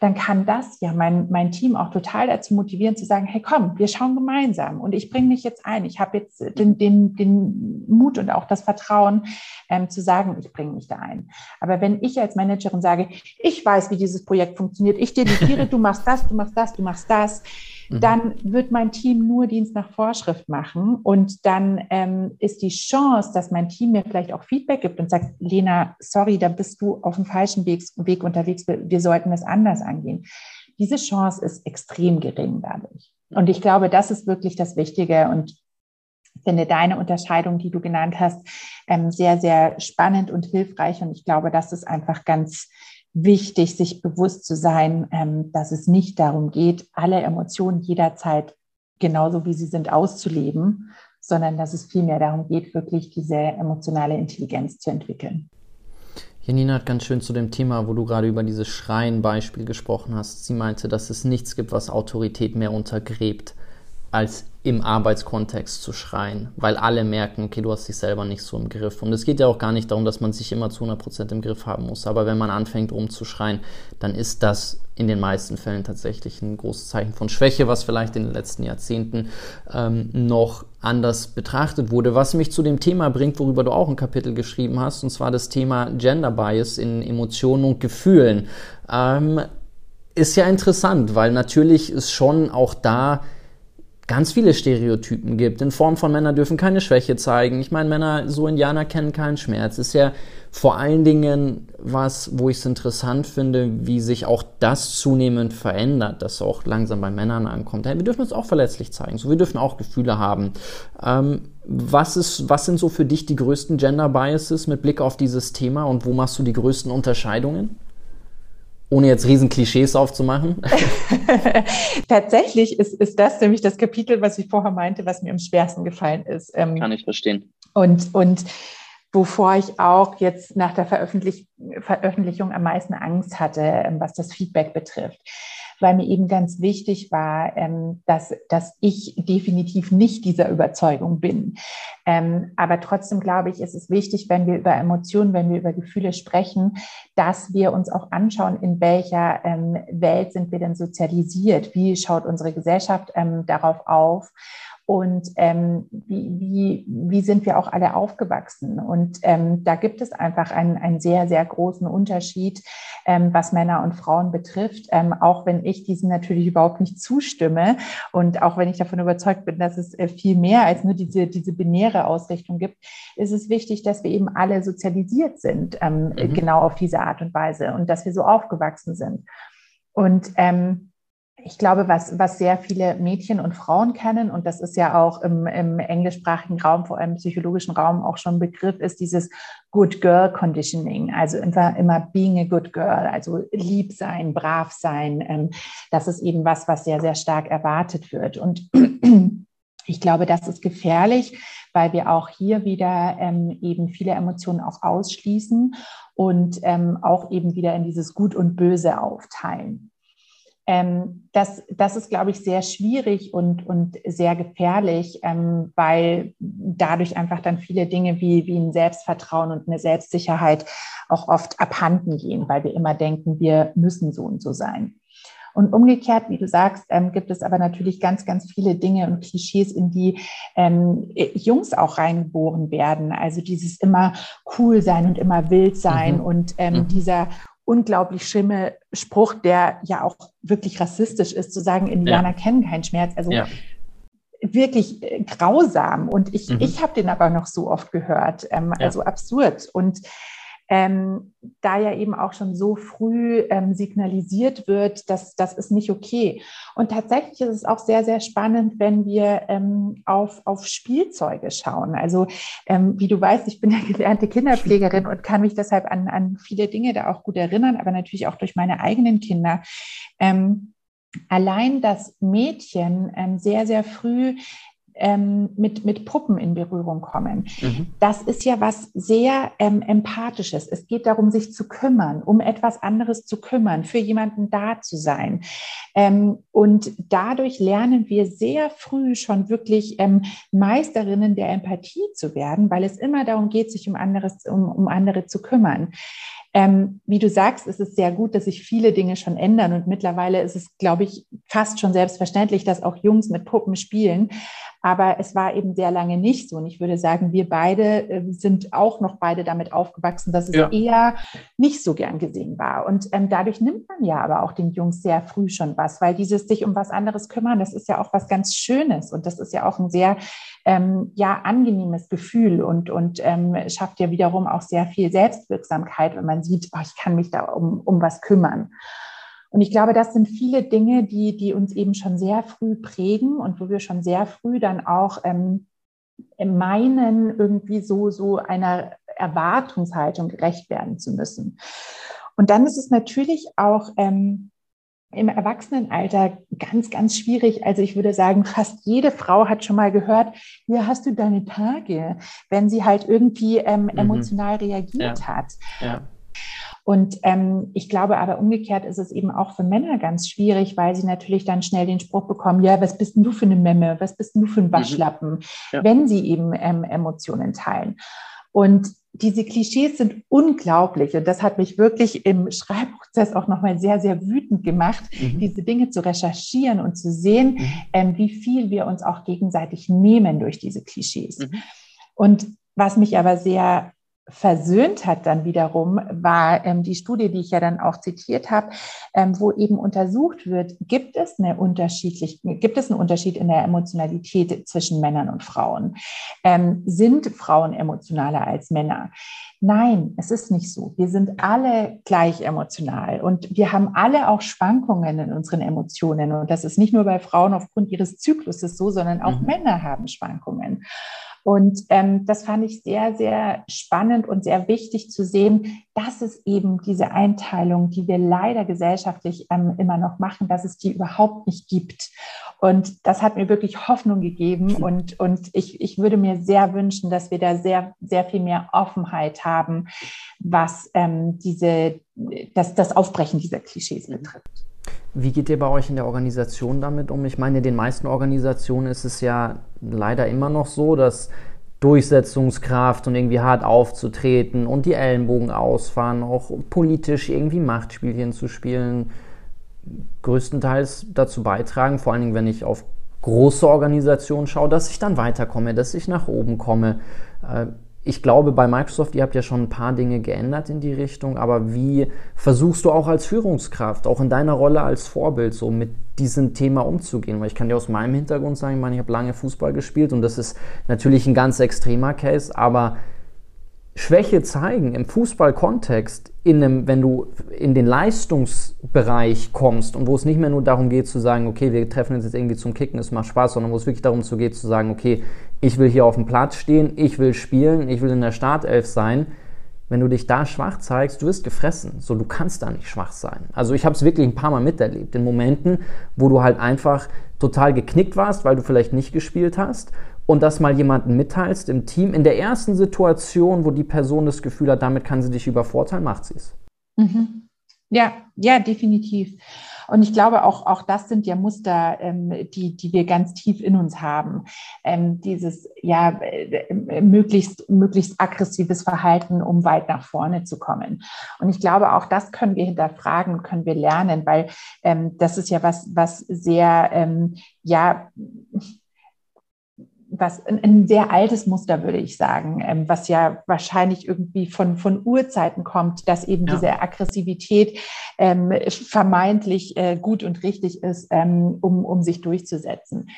dann kann das ja mein, mein Team auch total dazu motivieren zu sagen, hey komm, wir schauen gemeinsam und ich bringe mich jetzt ein. Ich habe jetzt den, den, den Mut und auch das Vertrauen ähm, zu sagen, ich bringe mich da ein. Aber wenn ich als Managerin sage, ich weiß, wie dieses Projekt funktioniert, ich delegiere, du machst das, du machst das, du machst das, Mhm. dann wird mein Team nur Dienst nach Vorschrift machen. Und dann ähm, ist die Chance, dass mein Team mir vielleicht auch Feedback gibt und sagt, Lena, sorry, da bist du auf dem falschen Weg, Weg unterwegs, wir, sollten das anders angehen. Diese Chance ist extrem gering dadurch. Und ich glaube, das ist wirklich das Wichtige. Und finde deine Unterscheidung, die du genannt hast, ähm, sehr, sehr spannend und hilfreich. Und ich glaube, das ist einfach ganz wichtig, sich bewusst zu sein, ähm, dass es nicht darum geht, alle Emotionen jederzeit genauso wie sie sind auszuleben, sondern dass es vielmehr darum geht, wirklich diese emotionale Intelligenz zu entwickeln. Janina hat ganz schön zu dem Thema, wo du gerade über dieses Schreien-Beispiel gesprochen hast. Sie meinte, dass es nichts gibt, was Autorität mehr untergräbt als im Arbeitskontext zu schreien, weil alle merken, okay, du hast dich selber nicht so im Griff. Und es geht ja auch gar nicht darum, dass man sich immer zu 100% im Griff haben muss. Aber wenn man anfängt rumzuschreien, dann ist das in den meisten Fällen tatsächlich ein großes Zeichen von Schwäche, was vielleicht in den letzten Jahrzehnten ähm, noch anders betrachtet wurde. Was mich zu dem Thema bringt, worüber du auch ein Kapitel geschrieben hast, und zwar das Thema Gender Bias in Emotionen und Gefühlen. Ähm, ist ja interessant, weil natürlich ist schon auch da ganz viele Stereotypen gibt, in Form von Männer dürfen keine Schwäche zeigen. Ich meine, Männer, so Indianer kennen keinen Schmerz. Ist ja vor allen Dingen was, wo ich es interessant finde, wie sich auch das zunehmend verändert, dass auch langsam bei Männern ankommt. Hey, wir dürfen uns auch verletzlich zeigen, so wir dürfen auch Gefühle haben. Ähm, was, ist, was sind so für dich die größten Gender Biases mit Blick auf dieses Thema und wo machst du die größten Unterscheidungen? Ohne jetzt riesen Klischees aufzumachen? Tatsächlich ist, ist das nämlich das Kapitel, was ich vorher meinte, was mir am schwersten gefallen ist. Ähm, Kann ich verstehen. Und, und wovor ich auch jetzt nach der Veröffentlich Veröffentlichung am meisten Angst hatte, ähm, was das Feedback betrifft weil mir eben ganz wichtig war, ähm, dass, dass ich definitiv nicht dieser Überzeugung bin. Ähm, aber trotzdem glaube ich, ist es wichtig, wenn wir über Emotionen, wenn wir über Gefühle sprechen, dass wir uns auch anschauen, in welcher ähm, Welt sind wir denn sozialisiert? Wie schaut unsere Gesellschaft ähm, darauf auf? Und ähm, wie, wie, wie sind wir auch alle aufgewachsen. Und ähm, da gibt es einfach einen, einen sehr, sehr großen Unterschied, ähm, was Männer und Frauen betrifft, ähm, auch wenn ich diesen natürlich überhaupt nicht zustimme und auch wenn ich davon überzeugt bin, dass es äh, viel mehr als nur diese, diese binäre Ausrichtung gibt, ist es wichtig, dass wir eben alle sozialisiert sind, ähm, mhm. genau auf diese Art und Weise und dass wir so aufgewachsen sind. Und ähm, ich glaube, was, was sehr viele Mädchen und Frauen kennen, und das ist ja auch im, im englischsprachigen Raum, vor allem im psychologischen Raum auch schon ein Begriff, ist dieses Good Girl Conditioning. Also immer, immer being a good girl, also lieb sein, brav sein. Ähm, das ist eben was, was sehr, sehr stark erwartet wird. Und ich glaube, das ist gefährlich, weil wir auch hier wieder ähm, eben viele Emotionen auch ausschließen und ähm, auch eben wieder in dieses Gut und Böse aufteilen. Ähm, das, das ist, glaube ich, sehr schwierig und, und sehr gefährlich, ähm, weil dadurch einfach dann viele Dinge wie, wie ein Selbstvertrauen und eine Selbstsicherheit auch oft abhanden gehen, weil wir immer denken, wir müssen so und so sein. Und umgekehrt, wie du sagst, ähm, gibt es aber natürlich ganz, ganz viele Dinge und Klischees, in die ähm, Jungs auch reingeboren werden. Also dieses immer cool sein und immer wild sein mhm. und ähm, mhm. dieser unglaublich schlimme Spruch, der ja auch wirklich rassistisch ist, zu sagen, Indianer ja. kennen keinen Schmerz. Also ja. wirklich äh, grausam. Und ich, mhm. ich habe den aber noch so oft gehört. Ähm, ja. Also absurd. Und ähm, da ja eben auch schon so früh ähm, signalisiert wird, dass das ist nicht okay. Und tatsächlich ist es auch sehr, sehr spannend, wenn wir ähm, auf, auf Spielzeuge schauen. Also ähm, wie du weißt, ich bin ja gelernte Kinderpflegerin und kann mich deshalb an, an viele Dinge da auch gut erinnern, aber natürlich auch durch meine eigenen Kinder. Ähm, allein das Mädchen ähm, sehr, sehr früh ähm, mit, mit Puppen in Berührung kommen. Mhm. Das ist ja was sehr ähm, Empathisches. Es geht darum, sich zu kümmern, um etwas anderes zu kümmern, für jemanden da zu sein. Ähm, und dadurch lernen wir sehr früh schon wirklich ähm, Meisterinnen der Empathie zu werden, weil es immer darum geht, sich um, anderes, um, um andere zu kümmern. Ähm, wie du sagst, ist es sehr gut, dass sich viele Dinge schon ändern und mittlerweile ist es, glaube ich, fast schon selbstverständlich, dass auch Jungs mit Puppen spielen. Aber es war eben sehr lange nicht so. Und ich würde sagen, wir beide äh, sind auch noch beide damit aufgewachsen, dass es ja. eher nicht so gern gesehen war. Und ähm, dadurch nimmt man ja aber auch den Jungs sehr früh schon was, weil dieses sich um was anderes kümmern, das ist ja auch was ganz Schönes und das ist ja auch ein sehr ähm, ja, angenehmes Gefühl und, und ähm, schafft ja wiederum auch sehr viel Selbstwirksamkeit, wenn man sieht, oh, ich kann mich da um, um was kümmern. Und ich glaube, das sind viele Dinge, die, die uns eben schon sehr früh prägen und wo wir schon sehr früh dann auch ähm, meinen, irgendwie so, so einer Erwartungshaltung gerecht werden zu müssen. Und dann ist es natürlich auch ähm, im Erwachsenenalter ganz, ganz schwierig. Also ich würde sagen, fast jede Frau hat schon mal gehört, hier hast du deine Tage, wenn sie halt irgendwie ähm, mhm. emotional reagiert ja. hat. Ja. Und ähm, ich glaube aber umgekehrt ist es eben auch für Männer ganz schwierig, weil sie natürlich dann schnell den Spruch bekommen, ja, was bist denn du für eine Memme, was bist denn du für ein mhm. Waschlappen, mhm. ja. wenn sie eben ähm, Emotionen teilen. Und diese Klischees sind unglaublich und das hat mich wirklich im Schreibprozess auch nochmal sehr, sehr wütend gemacht, mhm. diese Dinge zu recherchieren und zu sehen, mhm. ähm, wie viel wir uns auch gegenseitig nehmen durch diese Klischees. Mhm. Und was mich aber sehr versöhnt hat dann wiederum, war ähm, die Studie, die ich ja dann auch zitiert habe, ähm, wo eben untersucht wird, gibt es eine unterschiedlich, gibt es einen Unterschied in der Emotionalität zwischen Männern und Frauen? Ähm, sind Frauen emotionaler als Männer? Nein, es ist nicht so. Wir sind alle gleich emotional und wir haben alle auch Schwankungen in unseren Emotionen. Und das ist nicht nur bei Frauen aufgrund ihres Zykluses so, sondern auch mhm. Männer haben Schwankungen. Und ähm, das fand ich sehr, sehr spannend und sehr wichtig zu sehen, dass es eben diese Einteilung, die wir leider gesellschaftlich ähm, immer noch machen, dass es die überhaupt nicht gibt. Und das hat mir wirklich Hoffnung gegeben. Und, und ich, ich würde mir sehr wünschen, dass wir da sehr, sehr viel mehr Offenheit haben, was ähm, diese, das, das Aufbrechen dieser Klischees betrifft. Wie geht ihr bei euch in der Organisation damit um? Ich meine, in den meisten Organisationen ist es ja leider immer noch so, dass Durchsetzungskraft und irgendwie hart aufzutreten und die Ellenbogen ausfahren, auch politisch irgendwie Machtspielchen zu spielen, größtenteils dazu beitragen, vor allen Dingen, wenn ich auf große Organisationen schaue, dass ich dann weiterkomme, dass ich nach oben komme. Ich glaube, bei Microsoft, ihr habt ja schon ein paar Dinge geändert in die Richtung, aber wie versuchst du auch als Führungskraft, auch in deiner Rolle als Vorbild, so mit diesem Thema umzugehen? Weil ich kann dir aus meinem Hintergrund sagen, ich meine, ich habe lange Fußball gespielt und das ist natürlich ein ganz extremer Case, aber Schwäche zeigen im Fußballkontext, in einem, wenn du in den Leistungsbereich kommst und wo es nicht mehr nur darum geht zu sagen, okay, wir treffen uns jetzt irgendwie zum Kicken, es macht Spaß, sondern wo es wirklich darum geht zu sagen, okay, ich will hier auf dem Platz stehen, ich will spielen, ich will in der Startelf sein. Wenn du dich da schwach zeigst, du wirst gefressen. So, du kannst da nicht schwach sein. Also ich habe es wirklich ein paar Mal miterlebt, in Momenten, wo du halt einfach total geknickt warst, weil du vielleicht nicht gespielt hast und das mal jemanden mitteilst im Team, in der ersten Situation, wo die Person das Gefühl hat, damit kann sie dich übervorteilen, macht sie es. Mhm. Ja, ja, definitiv. Und ich glaube, auch, auch das sind ja Muster, ähm, die, die wir ganz tief in uns haben. Ähm, dieses ja äh, möglichst, möglichst aggressives Verhalten, um weit nach vorne zu kommen. Und ich glaube, auch das können wir hinterfragen, können wir lernen, weil ähm, das ist ja was, was sehr, ähm, ja, was ein, sehr altes Muster, würde ich sagen, ähm, was ja wahrscheinlich irgendwie von, von Urzeiten kommt, dass eben ja. diese Aggressivität ähm, vermeintlich äh, gut und richtig ist, ähm, um, um sich durchzusetzen.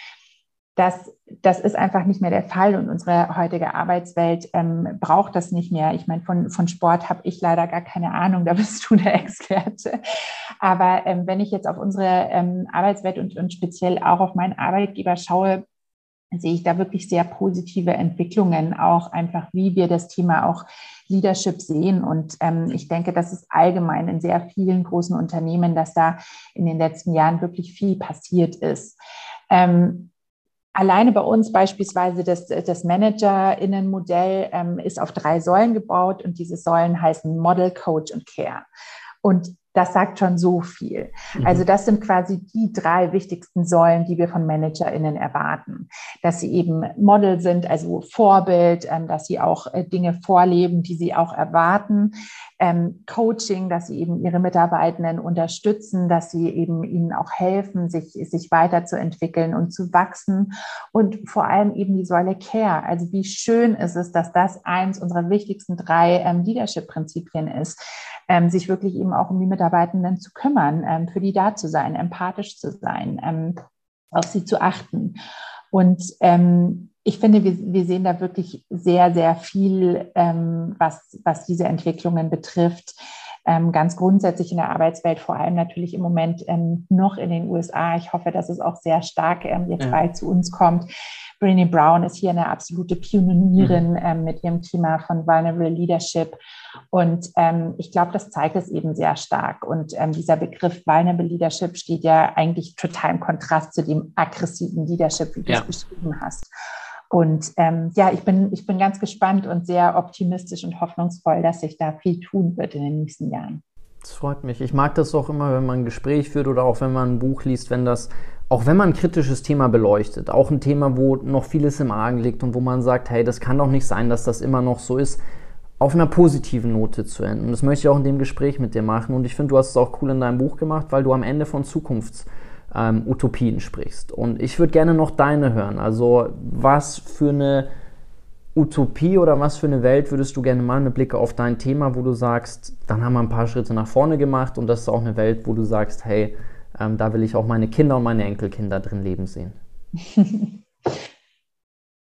Das, das ist einfach nicht mehr der Fall und unsere heutige Arbeitswelt ähm, braucht das nicht mehr. Ich meine, von, von Sport habe ich leider gar keine Ahnung, da bist du der Experte. Aber ähm, wenn ich jetzt auf unsere ähm, Arbeitswelt und, und speziell auch auf meinen Arbeitgeber schaue, sehe ich da wirklich sehr positive Entwicklungen, auch einfach, wie wir das Thema auch Leadership sehen. Und ähm, ich denke, das ist allgemein in sehr vielen großen Unternehmen, dass da in den letzten Jahren wirklich viel passiert ist. Ähm, Alleine bei uns beispielsweise das, das Manager-Innen-Modell ähm, ist auf drei Säulen gebaut und diese Säulen heißen Model, Coach und Care. Und das sagt schon so viel. Mhm. Also das sind quasi die drei wichtigsten Säulen, die wir von ManagerInnen erwarten. Dass sie eben Model sind, also Vorbild, ähm, dass sie auch äh, Dinge vorleben, die sie auch erwarten. Ähm, Coaching, dass sie eben ihre Mitarbeitenden unterstützen, dass sie eben ihnen auch helfen, sich, sich weiterzuentwickeln und zu wachsen. Und vor allem eben die Säule Care. Also wie schön ist es, dass das eins unserer wichtigsten drei ähm, Leadership-Prinzipien ist sich wirklich eben auch um die Mitarbeitenden zu kümmern, ähm, für die da zu sein, empathisch zu sein, ähm, auf sie zu achten. Und ähm, ich finde, wir, wir sehen da wirklich sehr, sehr viel, was, was diese Entwicklungen betrifft. Ähm, ganz grundsätzlich in der Arbeitswelt, vor allem natürlich im Moment ähm, noch in den USA. Ich hoffe, dass es auch sehr stark ähm, jetzt ja. bald zu uns kommt. Brené Brown ist hier eine absolute Pionierin mhm. ähm, mit ihrem Thema von Vulnerable Leadership. Und ähm, ich glaube, das zeigt es eben sehr stark. Und ähm, dieser Begriff Vulnerable Leadership steht ja eigentlich total im Kontrast zu dem aggressiven Leadership, wie du ja. es beschrieben hast. Und ähm, ja, ich bin, ich bin ganz gespannt und sehr optimistisch und hoffnungsvoll, dass sich da viel tun wird in den nächsten Jahren. Das freut mich. Ich mag das auch immer, wenn man ein Gespräch führt oder auch wenn man ein Buch liest, wenn das, auch wenn man ein kritisches Thema beleuchtet, auch ein Thema, wo noch vieles im Argen liegt und wo man sagt, hey, das kann doch nicht sein, dass das immer noch so ist, auf einer positiven Note zu enden. Und das möchte ich auch in dem Gespräch mit dir machen. Und ich finde, du hast es auch cool in deinem Buch gemacht, weil du am Ende von Zukunfts ähm, Utopien sprichst. Und ich würde gerne noch deine hören. Also was für eine Utopie oder was für eine Welt würdest du gerne mal mit Blick auf dein Thema, wo du sagst, dann haben wir ein paar Schritte nach vorne gemacht und das ist auch eine Welt, wo du sagst, hey, ähm, da will ich auch meine Kinder und meine Enkelkinder drin leben sehen.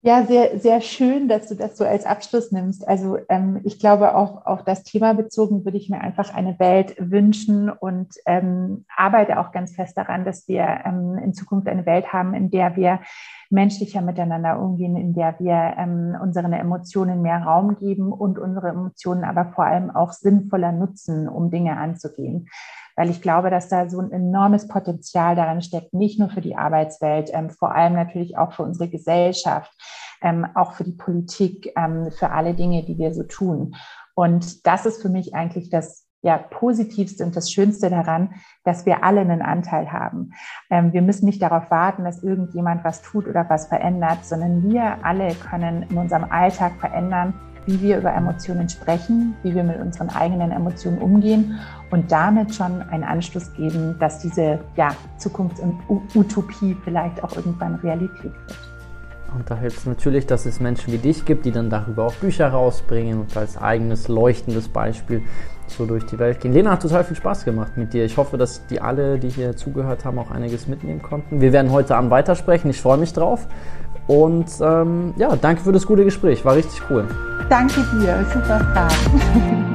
Ja, sehr, sehr schön, dass du das so als Abschluss nimmst. Also ähm, ich glaube, auch auf das Thema bezogen würde ich mir einfach eine Welt wünschen und ähm, arbeite auch ganz fest daran, dass wir ähm, in Zukunft eine Welt haben, in der wir menschlicher miteinander umgehen, in der wir ähm, unseren Emotionen mehr Raum geben und unsere Emotionen aber vor allem auch sinnvoller nutzen, um Dinge anzugehen weil ich glaube, dass da so ein enormes Potenzial daran steckt, nicht nur für die Arbeitswelt, ähm, vor allem natürlich auch für unsere Gesellschaft, ähm, auch für die Politik, ähm, für alle Dinge, die wir so tun. Und das ist für mich eigentlich das ja, positivste und das Schönste daran, dass wir alle einen Anteil haben. Ähm, wir müssen nicht darauf warten, dass irgendjemand was tut oder was verändert, sondern wir alle können in unserem Alltag verändern, wie wir über Emotionen sprechen, wie wir mit unseren eigenen Emotionen umgehen und damit schon einen Anschluss geben, dass diese ja, Zukunfts- und Utopie vielleicht auch irgendwann Realität wird. Und da hilft es natürlich, dass es Menschen wie dich gibt, die dann darüber auch Bücher rausbringen und als eigenes leuchtendes Beispiel so durch die Welt gehen. Lena hat total viel Spaß gemacht mit dir. Ich hoffe, dass die alle, die hier zugehört haben, auch einiges mitnehmen konnten. Wir werden heute Abend weitersprechen. Ich freue mich drauf. Und ähm, ja, danke für das gute Gespräch. War richtig cool. Danke dir. Super Fragen.